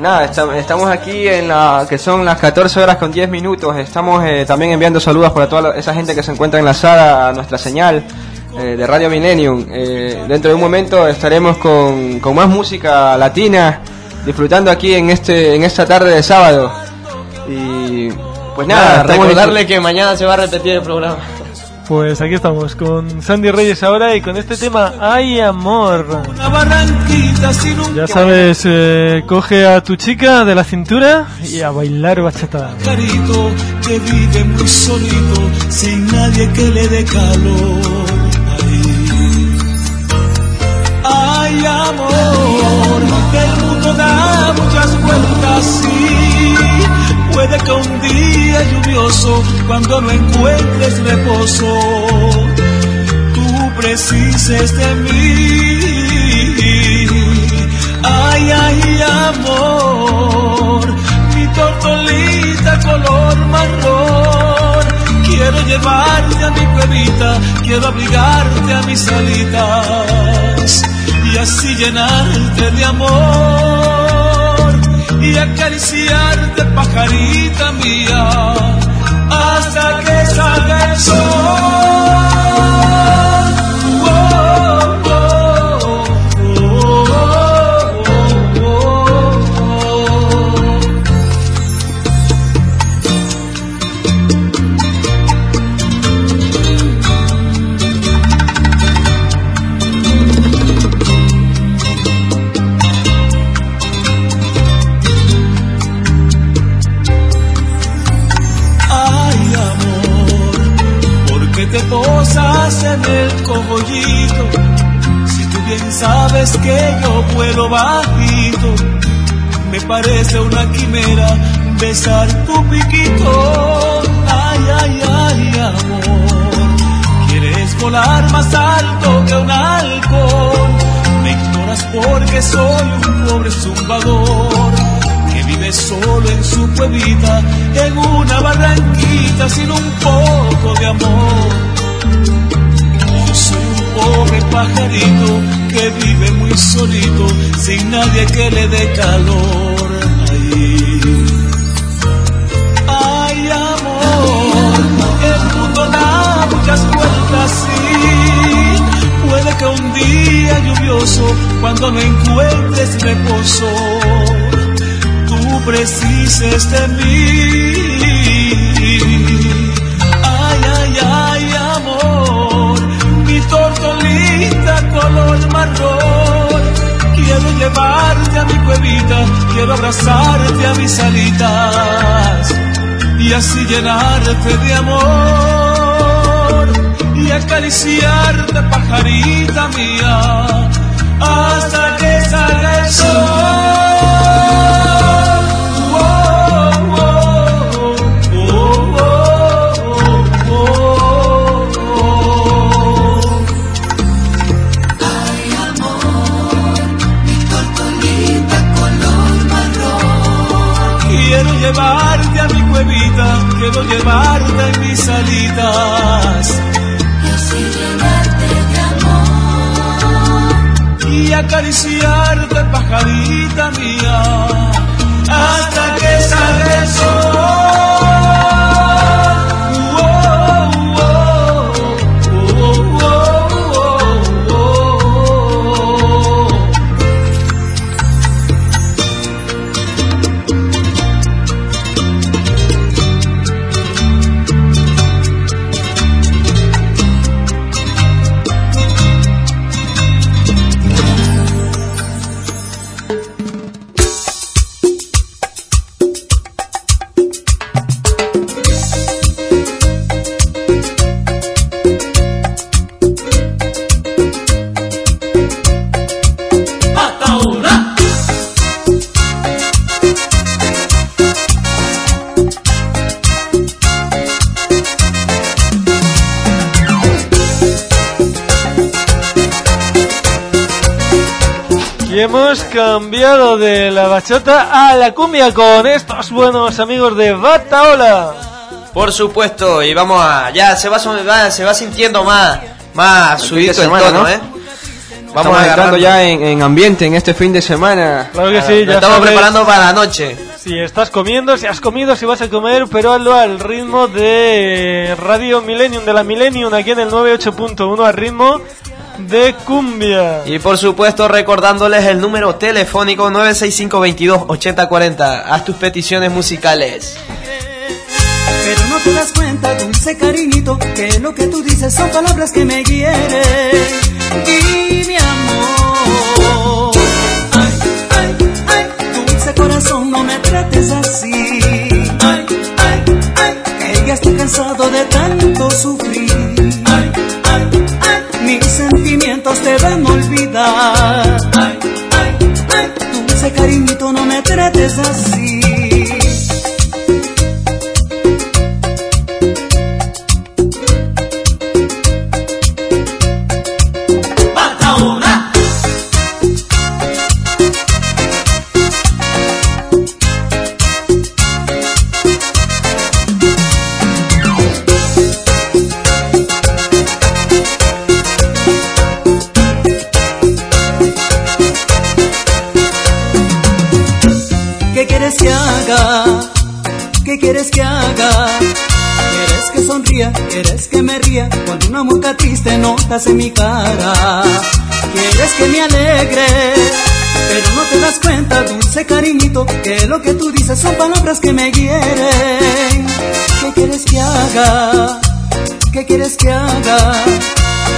Nada, esta- estamos aquí en la que son las 14 horas con 10 minutos. Estamos eh, también enviando saludos para toda esa gente que se encuentra enlazada a nuestra señal eh, de Radio Millennium. Eh, dentro de un momento estaremos con, con más música latina, disfrutando aquí en este en esta tarde de sábado. Y pues nada, recordarle que mañana se va a repetir el programa. Pues aquí estamos con Sandy Reyes ahora y con este tema ¡Ay amor! Ya sabes, eh, coge a tu chica de la cintura y a bailar bachata. que vive muy solito, sin nadie que le dé calor. Ay, Ay, amor, el mundo da muchas vueltas y puede que un día lluvioso, cuando no encuentres reposo, tú precises de mí. Ay, ay, amor, mi tortolita color marrón, quiero llevar llevarte a mi cuevita, quiero abrigarte a mis alitas y así llenarte de amor y acariciarte, pajarita mía, hasta que salga el sol. Yo bajito, me parece una quimera besar tu piquito. Ay, ay, ay, amor. Quieres volar más alto que un halcón. Me ignoras porque soy un pobre zumbador que vive solo en su cuevita, en una barranquita sin un poco de amor pobre pajarito que vive muy solito, sin nadie que le dé calor. Ay, ay amor, el mundo da muchas vueltas, sí. Puede que un día lluvioso, cuando no encuentres reposo, tú precises de mí. Color marrón. Quiero llevarte a mi cuevita, quiero abrazarte a mis alitas y así llenarte de amor y acariciarte, pajarita mía, hasta que salga el sol. Llevarte a mi cuevita, quiero llevarte en mis alitas. Y así llenarte de amor. Y acariciarte, pajarita mía, hasta hemos cambiado de la bachata a la cumbia con estos buenos amigos de Bataola. Por supuesto, y vamos a. Ya se va, se va sintiendo más, más subido el tono, ¿eh? Vamos a entrando ya en, ambiente en este fin de semana. Claro que sí, ya estamos preparando para la noche. Si estás comiendo, si has comido, si vas a comer, pero hazlo al ritmo de Radio Millennium, de la Millennium, aquí en el 98.1, al ritmo de cumbia. Y por supuesto recordándoles el número telefónico 965-22-8040. Haz tus peticiones musicales. Pero no te das cuenta, dulce cariñito, que lo que tú dices son palabras que me quieren. Y mi amor. Ay, ay, ay, dulce corazón, no me trates así. Ay, ay, ay, que ya estoy cansado de tanto sufrir a olvidar. Ay, ay, ay, dulce cariñito, no me trates así. ¿Qué quieres que haga? ¿Quieres que sonría? ¿Quieres que me ría? Cuando una mueca triste notas en mi cara. ¿Quieres que me alegre? Pero no te das cuenta, dulce cariñito, que lo que tú dices son palabras que me hieren. ¿Qué quieres que haga? ¿Qué quieres que haga?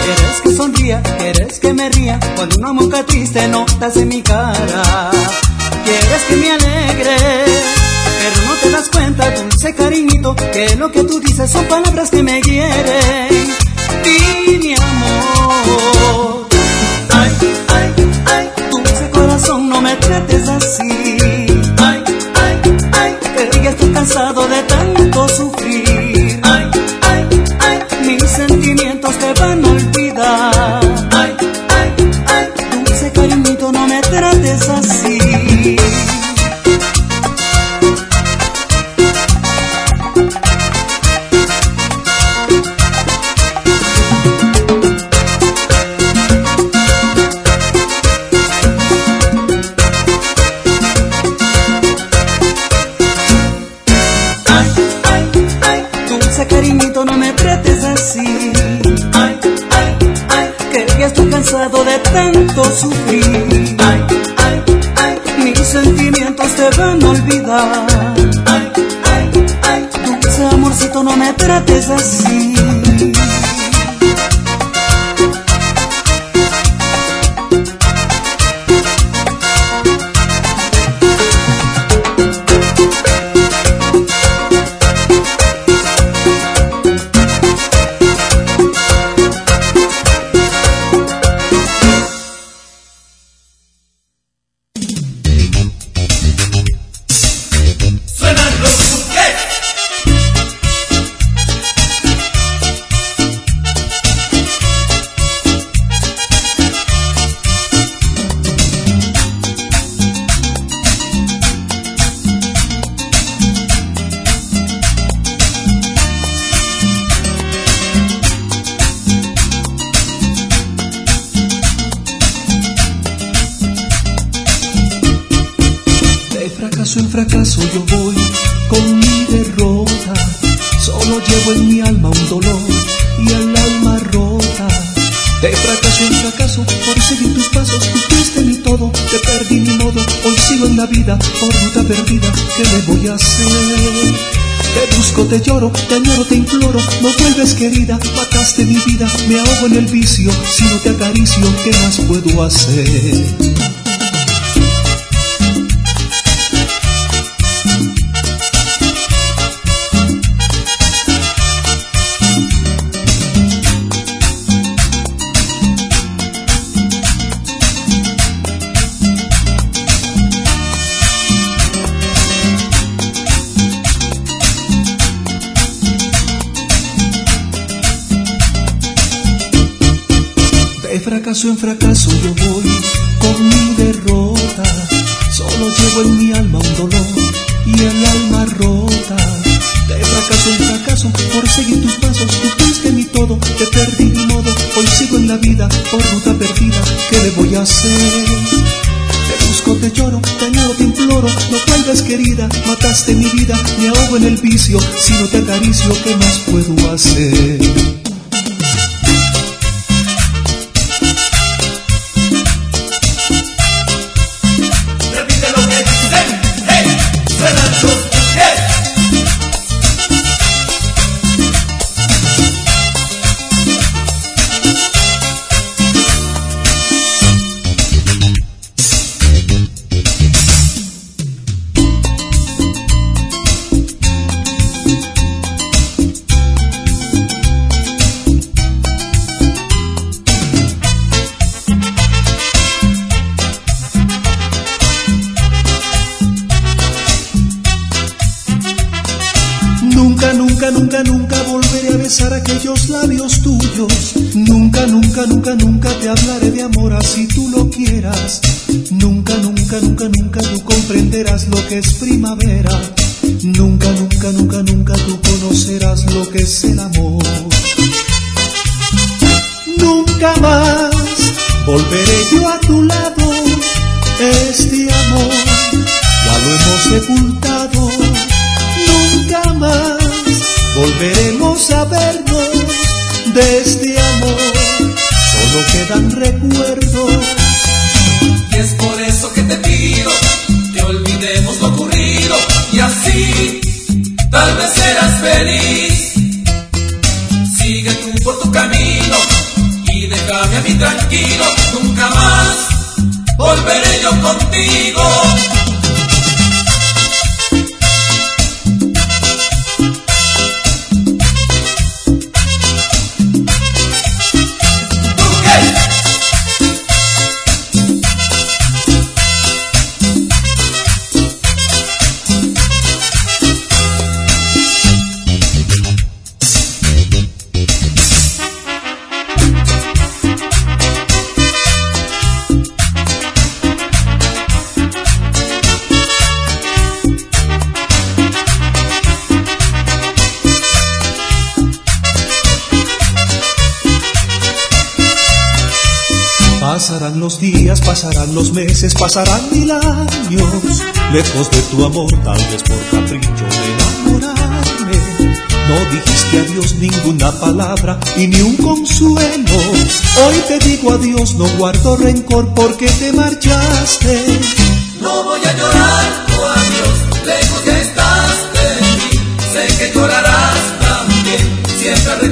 ¿Quieres que sonría? ¿Quieres que me ría? Cuando una mueca triste notas en mi cara. ¿Quieres que me alegre? Das cuenta, dulce cariñito, que lo que tú dices son palabras que me hieren. Di mi amor. Ay, ay, ay, dulce corazón, no me trates así. Ay, ay, ay, que ya estoy cansado de tanto sufrir. Cansado de tanto sufrir. Ay, ay, ay, mis sentimientos te van a olvidar. Ay, ay, ay, dulce amorcito, no me trates así. Te lloro, te añoro, te imploro, no vuelves querida, mataste mi vida, me ahogo en el vicio, si no te acaricio, ¿qué más puedo hacer? Fracaso en fracaso yo voy con mi derrota. Solo llevo en mi alma un dolor y el alma rota. De fracaso en fracaso por seguir tus pasos, tú fuiste mi todo, te perdí mi modo. Hoy sigo en la vida por ruta perdida. ¿Qué le voy a hacer? Te busco, te lloro, te añoro, te imploro, no vuelves querida, mataste mi vida, me ahogo en el vicio, si no te acaricio, ¿qué más puedo hacer? Los días, pasarán los meses, pasarán mil años, lejos de tu amor, tal vez por capricho de enamorarme. No dijiste adiós ninguna palabra y ni un consuelo. Hoy te digo adiós, no guardo rencor porque te marchaste. No voy a llorar tu adiós, lejos ya estás de mí. Sé que llorarás también, siempre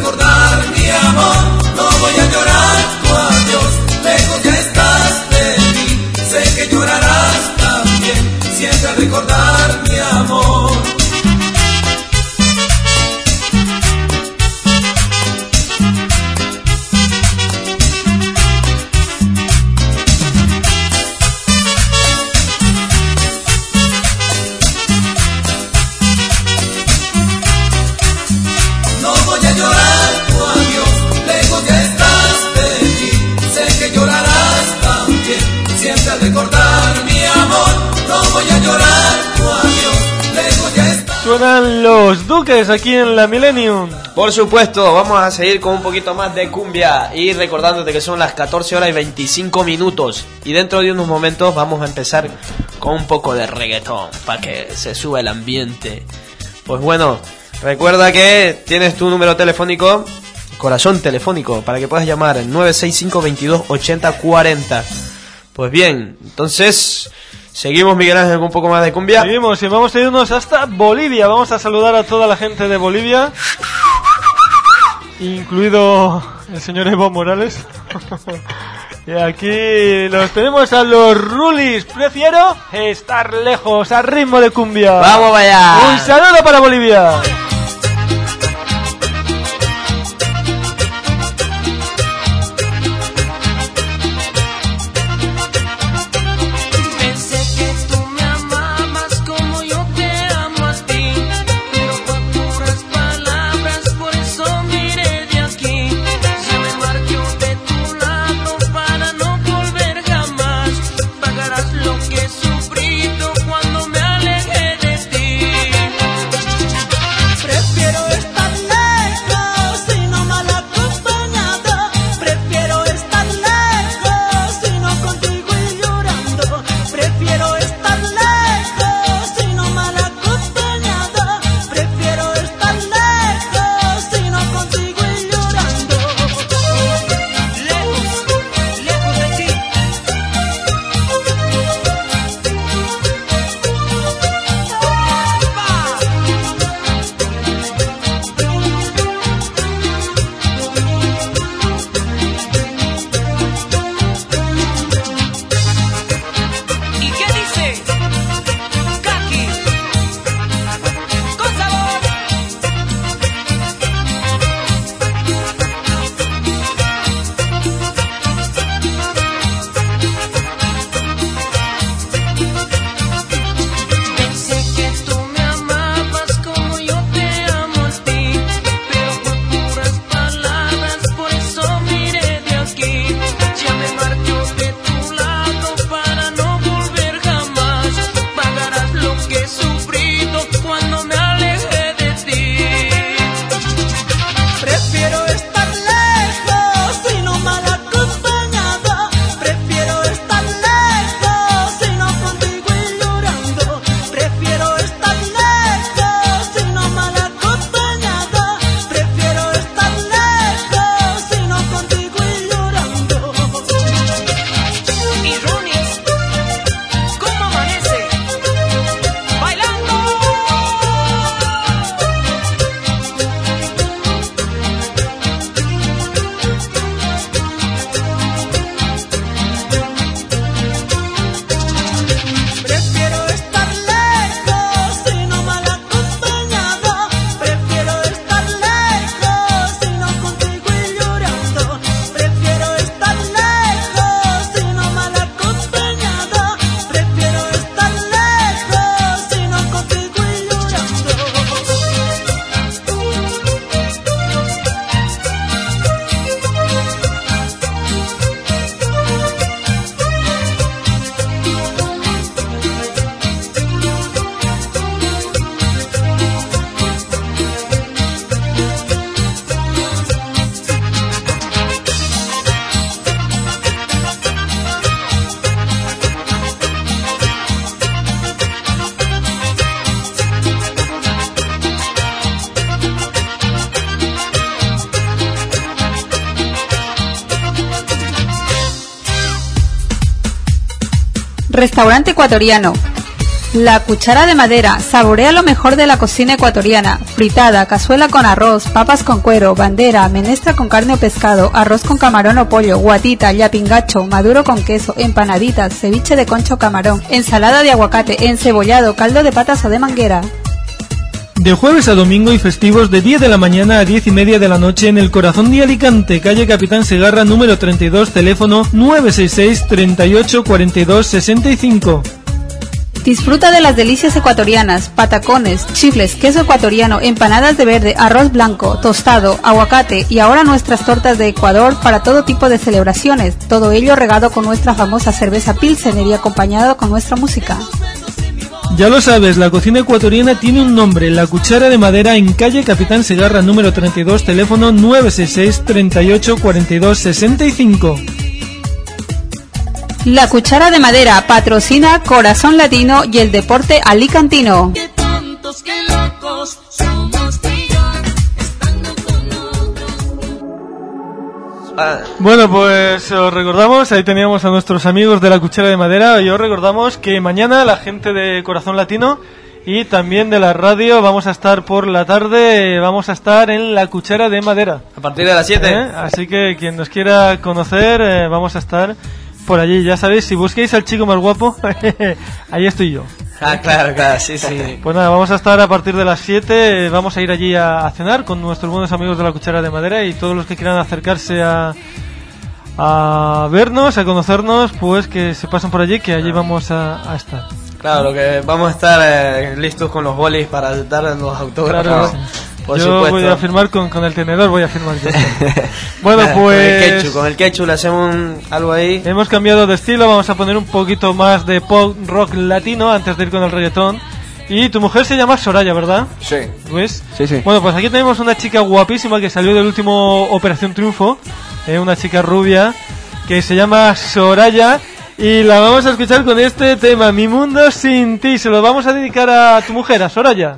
los Duques aquí en la Millennium. Por supuesto, vamos a seguir con un poquito más de cumbia y recordándote que son las 14 horas y 25 minutos. Y dentro de unos momentos vamos a empezar con un poco de reggaetón para que se suba el ambiente. Pues bueno, recuerda que tienes tu número telefónico, corazón telefónico, para que puedas llamar al 965 22 80 40. Pues bien, entonces seguimos Miguel Ángel con un poco más de cumbia. Seguimos y vamos a irnos hasta Bolivia. Vamos a saludar a toda la gente de Bolivia, incluido el señor Evo Morales. y aquí los tenemos a los Rulis. Prefiero estar lejos, a ritmo de cumbia. Vamos allá. Un saludo para Bolivia. Ecuatoriano. La cuchara de madera. Saborea lo mejor de la cocina ecuatoriana. Fritada, cazuela con arroz, papas con cuero, bandera, menestra con carne o pescado, arroz con camarón o pollo, guatita, yapingacho, maduro con queso, empanaditas, ceviche de concho o camarón, ensalada de aguacate, encebollado, caldo de patas o de manguera. De jueves a domingo y festivos de 10 de la mañana a 10 y media de la noche en el corazón de Alicante, calle Capitán Segarra número 32, teléfono 966 38 42 65. Disfruta de las delicias ecuatorianas, patacones, chifles, queso ecuatoriano, empanadas de verde, arroz blanco, tostado, aguacate y ahora nuestras tortas de Ecuador para todo tipo de celebraciones. Todo ello regado con nuestra famosa cerveza Pilsener y acompañado con nuestra música. Ya lo sabes, la cocina ecuatoriana tiene un nombre, La Cuchara de Madera en calle Capitán Segarra número 32, teléfono 966 38 42 65. La cuchara de madera patrocina Corazón Latino y el deporte alicantino. Tontos locos somos con Bueno, pues os recordamos, ahí teníamos a nuestros amigos de la Cuchara de Madera y os recordamos que mañana la gente de Corazón Latino y también de la radio vamos a estar por la tarde, vamos a estar en la Cuchara de Madera. A partir de las 7. ¿Eh? Así que quien nos quiera conocer, eh, vamos a estar por allí. Ya sabéis, si busquéis al chico más guapo, ahí estoy yo. Ah, claro, claro, sí, sí. Pues nada, vamos a estar a partir de las 7, eh, vamos a ir allí a, a cenar con nuestros buenos amigos de la Cuchara de Madera y todos los que quieran acercarse a, a vernos, a conocernos, pues que se pasen por allí, que allí vamos a, a estar. Claro, lo que vamos a estar eh, listos con los bolis para dar los autógrafos. Claro, por yo supuesto. voy a firmar con, con el tenedor, voy a firmar yo. bueno, Con el pues ketchup, con el ketchup le hacemos un- algo ahí. hemos cambiado de estilo, vamos a poner un poquito más de pop rock latino antes de ir con el reggaetón. Y tu mujer se llama Soraya, ¿verdad? Sí. ¿Ves? Sí, sí. Bueno, pues aquí tenemos una chica guapísima que salió del último Operación Triunfo, eh, una chica rubia que se llama Soraya y la vamos a escuchar con este tema, Mi Mundo Sin Ti. Se lo vamos a dedicar a tu mujer, a Soraya.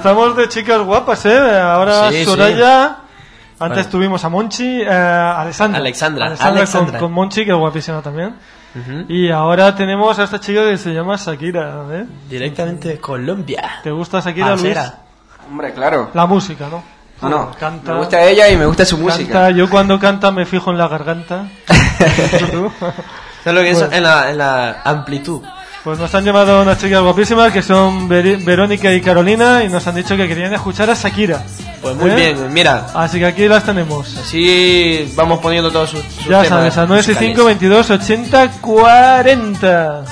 Estamos de chicas guapas, ¿eh? Ahora Sí, Soraya. Antes Bueno. tuvimos a Monchi, eh, Alessandra. Alexandra, Alexandra, Alexandra. Con, con Monchi, que es guapísima también. Ujú. Y ahora tenemos a esta chica que se llama Shakira, ¿eh? Directamente de Colombia. ¿Te gusta Shakira, Luis? Parcera. Hombre, claro. La música, ¿no? No, no. Canta, Me gusta ella y me gusta su música. canta. Yo cuando canta me fijo en la garganta. ¿Sabes lo que es Pues- en la, en la amplitud? Pues nos han llamado unas chicas guapísimas que son Verónica y Carolina y nos han dicho que querían escuchar a Shakira. Pues muy ¿Eh? bien, mira. Así que aquí las tenemos. Así vamos poniendo todos sus, sus Ya temas sabes, a 965 musicales. 22 80 40.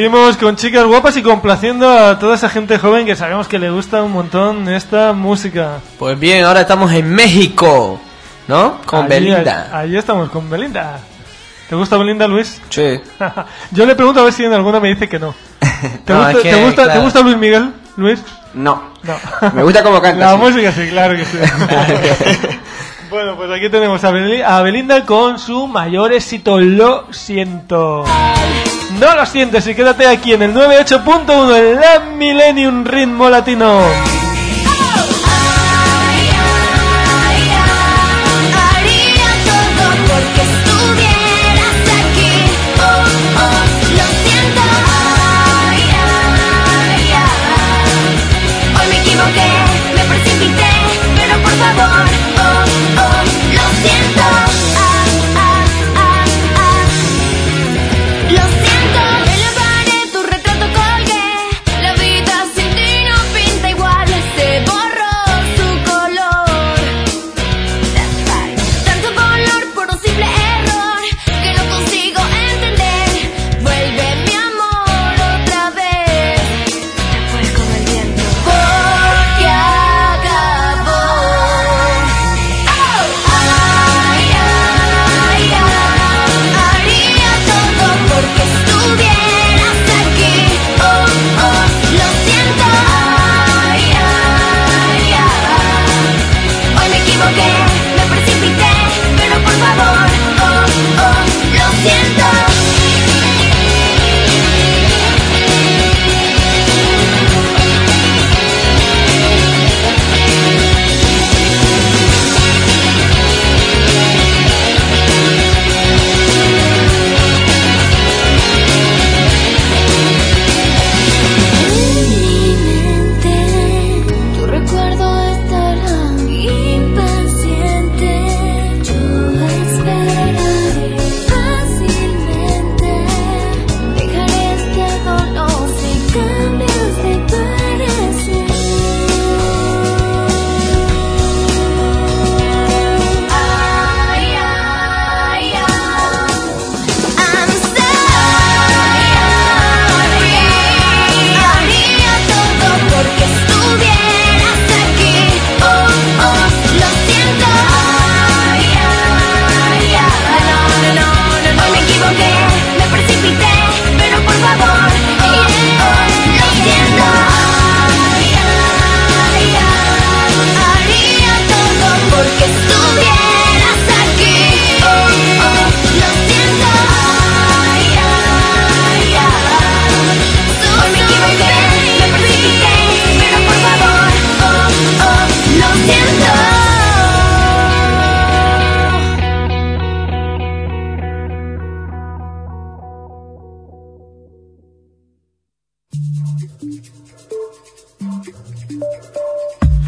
Seguimos con chicas guapas y complaciendo a toda esa gente joven que sabemos que le gusta un montón esta música. Pues bien, ahora estamos en México, ¿no? Con Allí- Belinda. Allí estamos con Belinda. ¿Te gusta Belinda, Luis? Sí. Yo le pregunto a ver si en alguna me dice que no. ¿Te, No, gusta, es que, ¿te gusta, ¿te claro. gusta Luis Miguel, Luis? No. No. Me gusta cómo canta, La sí. música sí, claro que sí. bueno, pues aquí tenemos a, a Belinda con su mayor éxito, Lo siento. No lo sientes y quédate aquí en el 98.1 en la Millennium Ritmo Latino.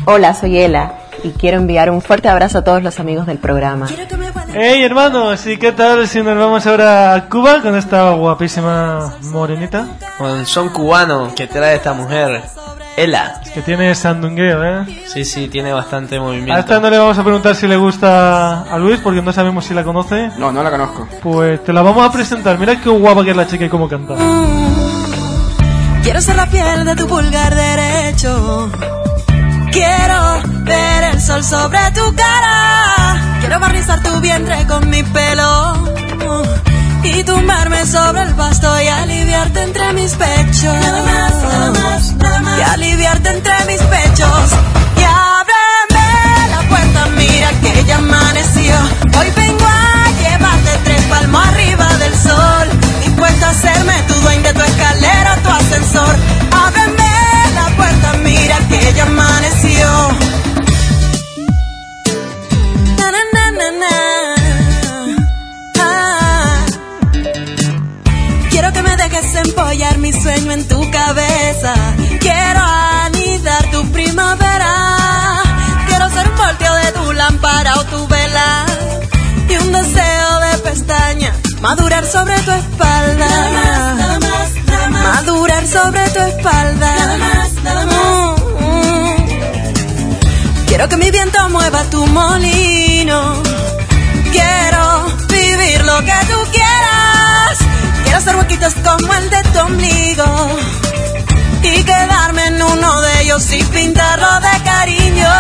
Hola, soy Ela y quiero enviar un fuerte abrazo a todos los amigos del programa. Hey hermanos, ¿y qué tal si nos vamos ahora a Cuba con esta guapísima morenita? Con son cubano que trae esta mujer, Ela. Es que tiene sandungueo, ¿eh? Sí, sí, tiene bastante A movimiento. esta no le vamos a preguntar si le gusta a Luis porque no sabemos si la conoce. No, no la conozco. Pues te la vamos a presentar. Mira qué guapa que es la chica y cómo canta. Quiero ser la piel de tu pulgar derecho. Quiero ver el sol sobre tu cara. Quiero barnizar tu vientre con mi pelo. Y tumbarme sobre el pasto y aliviarte entre mis pechos. Y aliviarte entre mis pechos. Y ábreme la puerta, mira que ya amaneció. Hoy vengo a llevarte tres palmos arriba del sol. Dispuesto a hacerme tu dueño de tu escalera, tu ascensor. Ábreme puerta, mira que ya amaneció. Ah. Quiero que me dejes empollar mi sueño en tu cabeza. Quiero anidar tu primavera. Quiero ser un volteo de tu lámpara o tu vela. Y un deseo de pestaña. Madurar sobre tu espalda. Madurar sobre tu espalda. Mm, mm. Quiero que mi viento mueva tu molino. Quiero vivir lo que tú quieras. Quiero hacer huequitos como el de tu ombligo. Y quedarme en uno de ellos y pintarlo de cariño.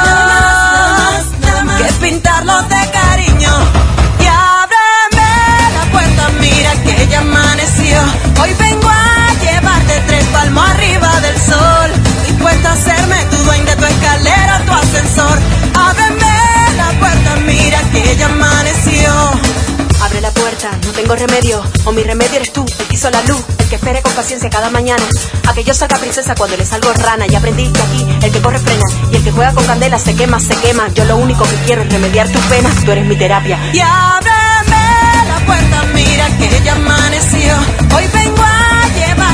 Que es pintarlo de cariño. Y ábreme la puerta, mira que ya amaneció. Hoy vengo a llevarte tres palmos arriba del sol. Dispuesta a hacerme tu dueño de tu escalera, tu ascensor. Ábreme la puerta, mira que ya amaneció. Abre la puerta, no tengo remedio. O mi remedio eres tú, el que hizo la luz, el que espere con paciencia cada mañana. A que yo salga princesa cuando le salgo rana. Y aprendí que aquí el que corre frena y el que juega con candela se quema, se quema. Yo lo único que quiero es remediar tus penas, tú eres mi terapia. Y ábreme la puerta, mira que ya amaneció. Hoy vengo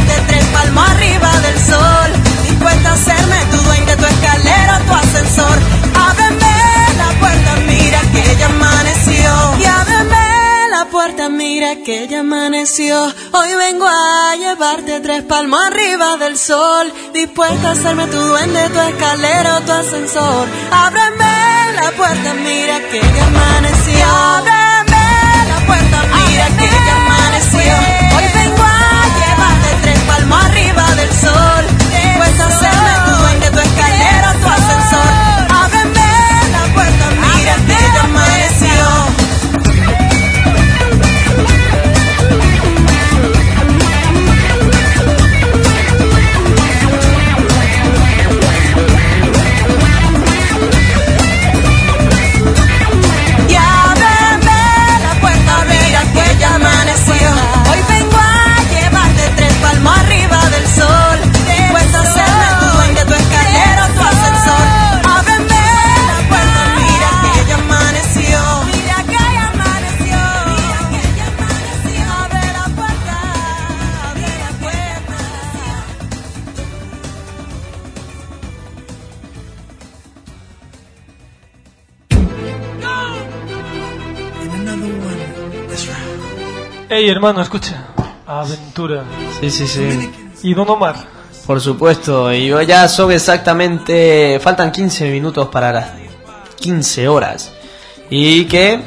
llevarte tres palmos arriba del sol. Dispuesta a hacerme tu dueño de tu escalera, tu ascensor. Ábreme la puerta, mira que ya amaneció. Y ábreme la puerta, mira que ya amaneció. Hoy vengo a llevarte tres palmos arriba del sol. Dispuesta a hacerme tu duende, tu escalera, tu ascensor. Ábreme la puerta, mira que ya amaneció. Ábreme la puerta, mira que ya Hey hermano, escucha. Aventura. Sí, sí, sí. Y Don Omar. Por supuesto, y hoy ya son exactamente. Faltan 15 minutos para las 15 horas. Y que.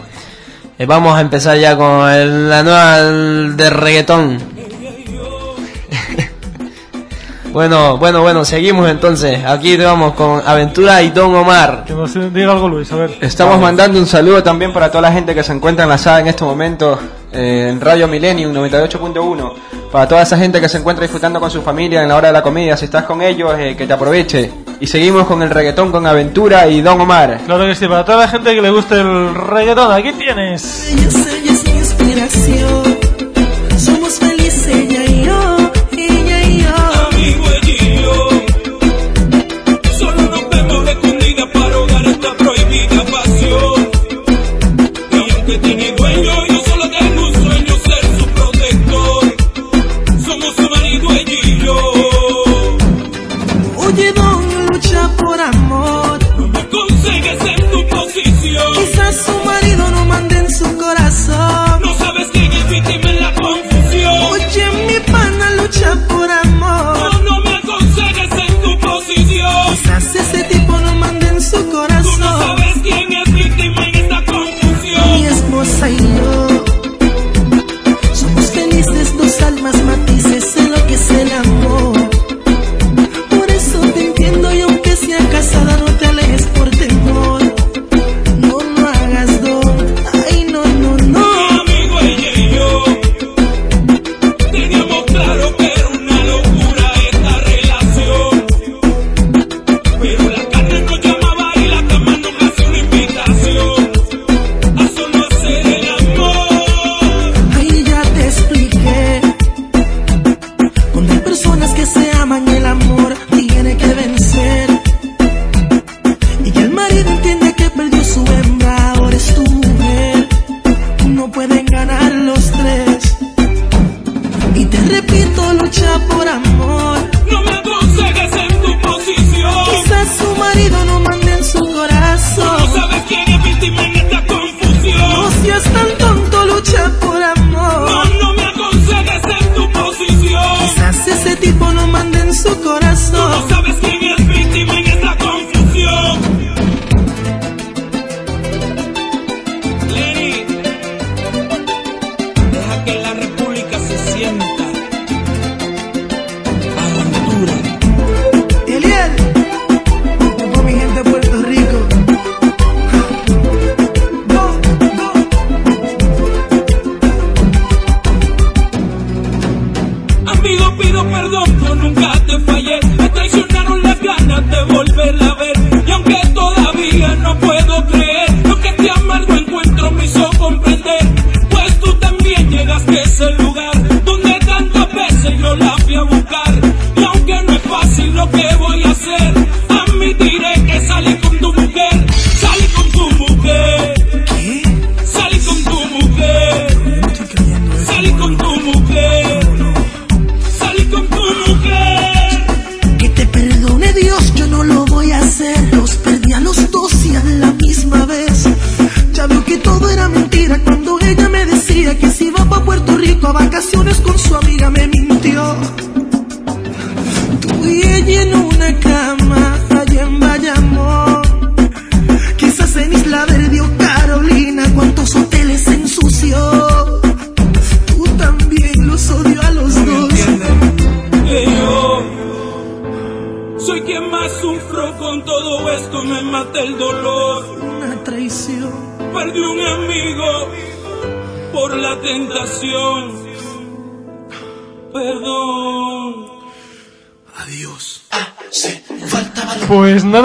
eh, vamos a empezar ya con el- la nueva de reggaetón. bueno, bueno, bueno, seguimos entonces. Aquí vamos con Aventura y Don Omar. Que nos diga algo Luis, a ver. Estamos mandando un saludo también para toda la gente que se encuentra enlazada en este momento eh, en Radio Millennium 98.1. Para toda esa gente que se encuentra disfrutando con su familia en la hora de la comida, si estás con ellos, eh, que te aproveche. Y seguimos con el reggaetón con Aventura y Don Omar. Claro que sí, para toda la gente que le guste el reggaetón, aquí tienes. Ella, ella es mi inspiración. Somos felices ella y yo, ella y yo. Amigo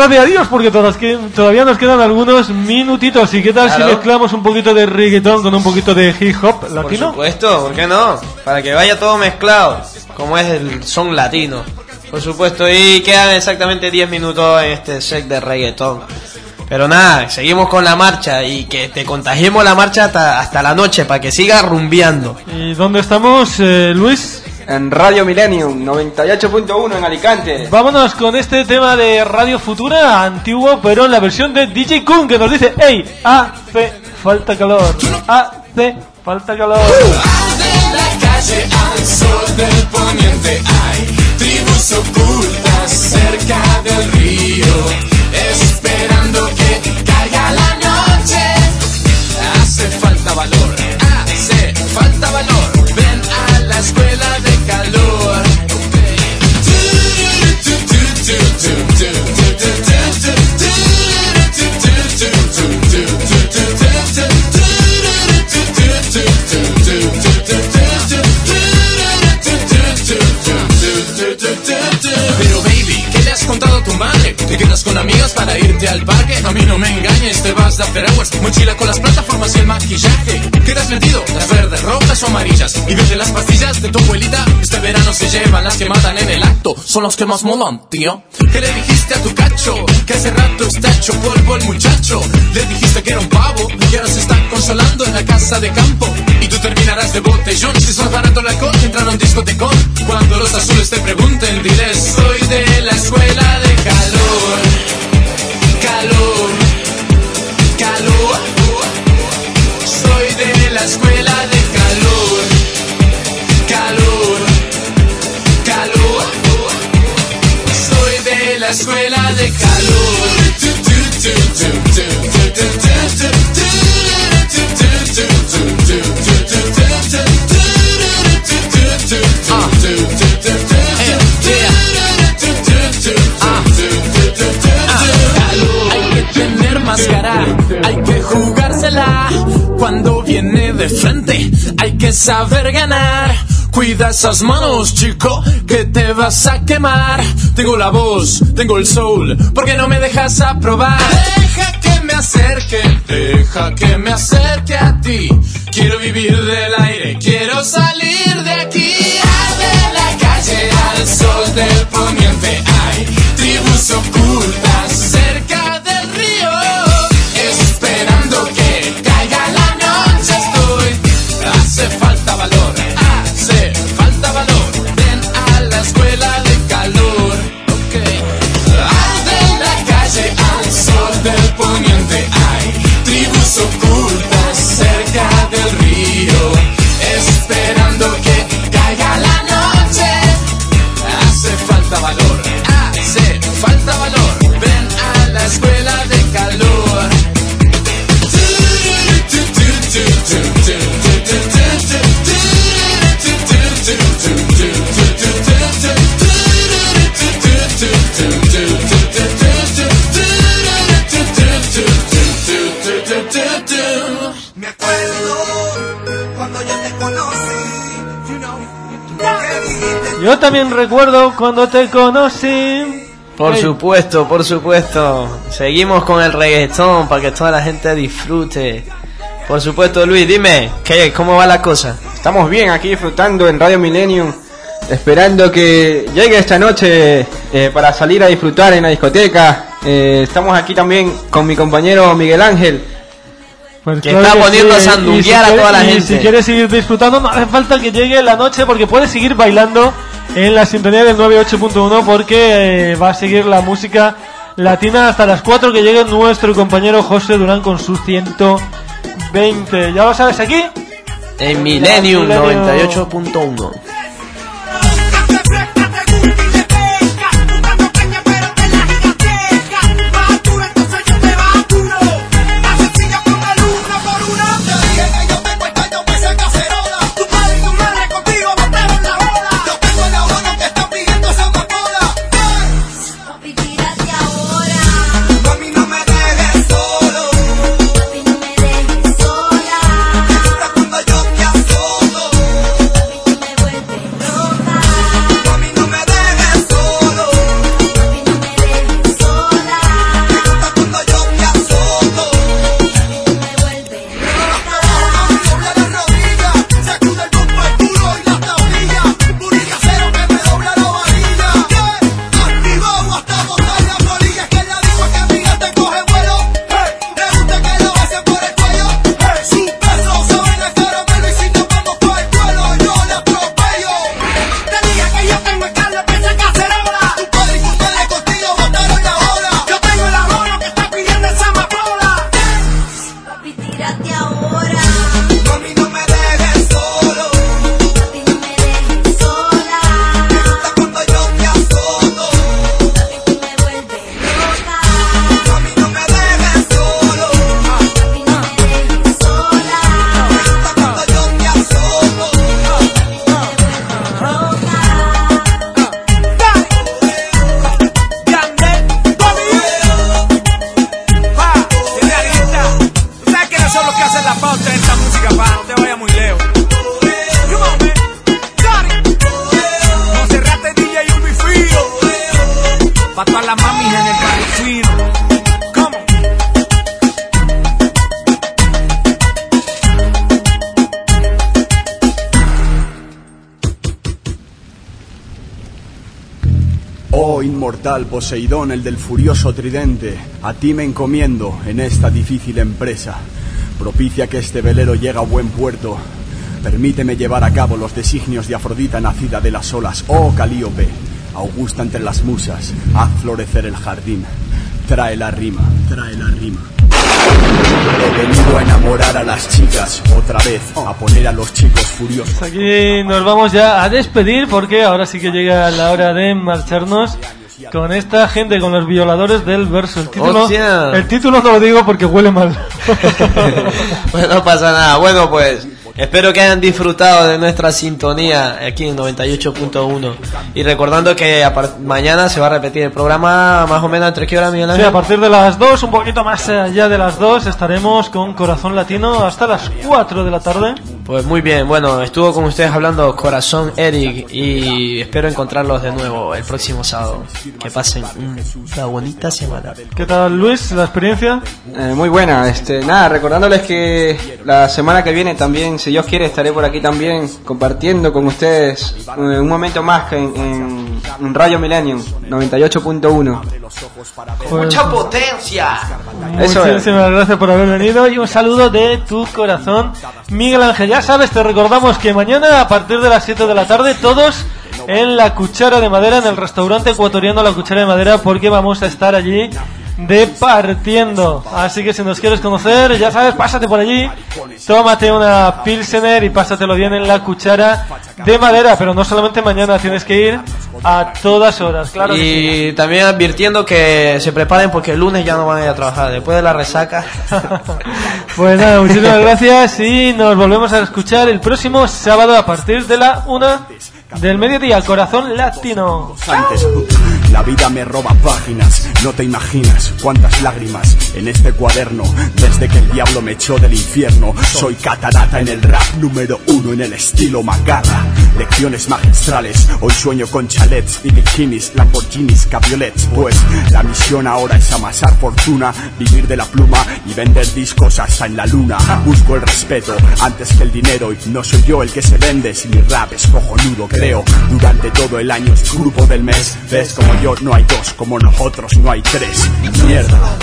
de adiós, porque todas que, todavía nos quedan algunos minutitos. ¿Y qué tal si Claro. mezclamos un poquito de reggaetón con un poquito de hip hop Por latino? supuesto, ¿por qué no? Para que vaya todo mezclado, como es el son latino. Por supuesto, y quedan exactamente 10 minutos en este set de reggaetón. Pero nada, seguimos con la marcha y que te contagiemos la marcha hasta, hasta la noche para que siga rumbeando. ¿Y dónde estamos, eh, Luis? En Radio Millennium 98.1 en Alicante. Vámonos con este tema de Radio Futura, antiguo, pero en la versión de DJ Kun, que nos dice, hey, hace falta calor, hace falta calor. De la calle al sol del poniente hay tribus ocultas cerca del río, tu madre? ¿Te quedas con amigas para irte al parque? A mí no me engañes, te vas de after hours Mochila con las plataformas y el maquillaje. Quedas metido, las verdes, rojas o amarillas. Y desde las pastillas de tu abuelita Este verano se llevan las que matan en el acto. Son los que más molan, tío. ¿Qué le dijiste a tu cacho? Que hace rato está hecho polvo el muchacho. Le dijiste que era un pavo Y ahora se está consolando en la casa de campo terminarás de botellón Si sos barato el alcohol, entrar a un discotecón Cuando los azules te pregunten, diles Soy de la escuela de calor Calor. Calor. Soy de la escuela de calor. Calor. Calor. Soy de la escuela de Hay hay que jugársela. Cuando viene de frente, hay que saber ganar. Cuida esas manos, chico, que te vas a quemar. Tengo la voz, tengo el soul, porque no me dejas aprobar. Deja que me acerque, deja que me acerque a ti. Quiero vivir del aire, quiero salir también recuerdo cuando te conocí. Por Ey, supuesto, por supuesto. Seguimos con el reggaetón para que toda la gente disfrute. Por supuesto, Luis, dime, ¿qué, ¿cómo va la cosa? Estamos bien aquí disfrutando en Radio Millennium, esperando que llegue esta noche eh, para salir a disfrutar en la discoteca. Eh, estamos aquí también con mi compañero Miguel Ángel. Pues Que está poniendo a y sandunguear si a toda la y gente. si quieres seguir disfrutando, no hace falta que llegue la noche porque puedes seguir bailando en la sintonía del 98.1 porque eh, va a seguir la música latina hasta las 4 que llegue nuestro compañero José Durán con sus 120. ¿Ya lo sabes aquí? En Millennium Millennium. 98.1. inmortal Poseidón, el del furioso tridente, a ti me encomiendo en esta difícil empresa. Propicia que este velero llegue a buen puerto. Permíteme llevar a cabo los designios de Afrodita nacida de las olas. Oh Calíope, augusta entre las musas, haz florecer el jardín. Trae la rima, trae la rima. He venido a enamorar a las chicas otra vez, a poner a los chicos furiosos. Aquí nos vamos ya a despedir porque ahora sí que llega la hora de marcharnos con esta gente, con los violadores del verso. El título, Hostia. el título no lo digo porque huele mal. Pues no pasa nada. Bueno, pues espero que hayan disfrutado de nuestra sintonía aquí en 98.1. Y recordando que mañana se va a repetir el programa más o menos entre qué hora, Miguel Sí, Ángel? a partir de las 2, un poquito más allá de las 2, estaremos con Corazón Latino hasta las 4 de la tarde. Pues muy bien, bueno, estuvo con ustedes hablando Corazón Eric y espero encontrarlos de nuevo el próximo sábado. Que pasen una bonita semana. ¿Qué tal Luis, la experiencia? Eh, muy buena, este, nada, recordándoles que la semana que viene también, si Dios quiere, estaré por aquí también compartiendo con ustedes eh, un momento más que en, en, en Radio Millennium 98.1. Pues- ¡Mucha potencia! Eso es. Muchísimas gracias por haber venido y un saludo de tu corazón, Miguel Ángel. Ya sabes, te recordamos que mañana a partir de las 7 de la tarde todos en la Cuchara de Madera, en el restaurante ecuatoriano La Cuchara de Madera, porque vamos a estar allí departiendo. Así que si nos quieres conocer, ya sabes, pásate por allí, tómate una Pilsener y pásatelo bien en la Cuchara de Madera. Pero no solamente mañana, tienes que ir a todas horas, claro que sí. Y también advirtiendo que se preparen porque el lunes ya no van a ir a trabajar. Después de la resaca. Pues nada, muchísimas gracias y nos volvemos a escuchar el próximo sábado a partir de la una del mediodía, Corazón Latino. La vida me roba páginas, no te imaginas cuántas lágrimas en este cuaderno desde que el diablo me echó del infierno. Soy catarata en el rap número uno en el estilo macarra. Lecciones magistrales, hoy sueño con chalets y bikinis, Lamborghinis, cabriolets. Pues la misión ahora es amasar fortuna, vivir de la pluma y vender discos hasta en la luna. Busco el respeto antes que el dinero y no soy yo el que se vende si mi rap es cojonudo, creo. Durante todo el año es grupo del mes. Ves como yo no hay dos, como nosotros no hay tres. Mierda.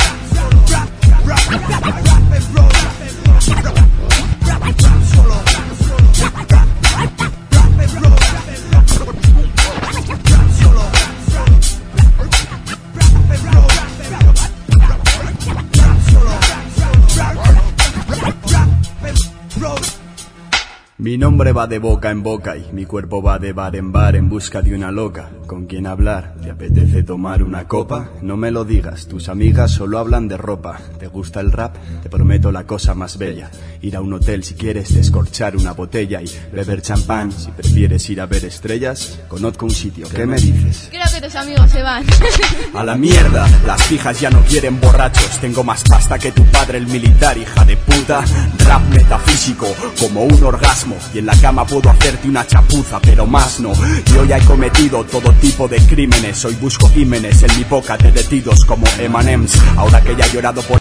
Mi nombre va de boca en boca y mi cuerpo va de bar en bar en busca de una loca. ¿Con quien hablar? ¿Te apetece tomar una copa? No me lo digas, tus amigas solo hablan de ropa. ¿Te gusta el rap? Te prometo la cosa más bella. Ir a un hotel si quieres descorchar una botella y beber champán. Si prefieres ir a ver estrellas, conozco un sitio. ¿Qué me dices? Creo que tus amigos se van. A la mierda, las fijas ya no quieren borrachos. Tengo más pasta que tu padre, el militar, hija de puta. Rap metafísico, como un orgasmo. Y en la cama puedo hacerte una chapuza, pero más no. Yo ya he cometido todo tipo de crímenes. Hoy busco ímenes en mi boca derretidos como M&M's. Ahora que ya he llorado por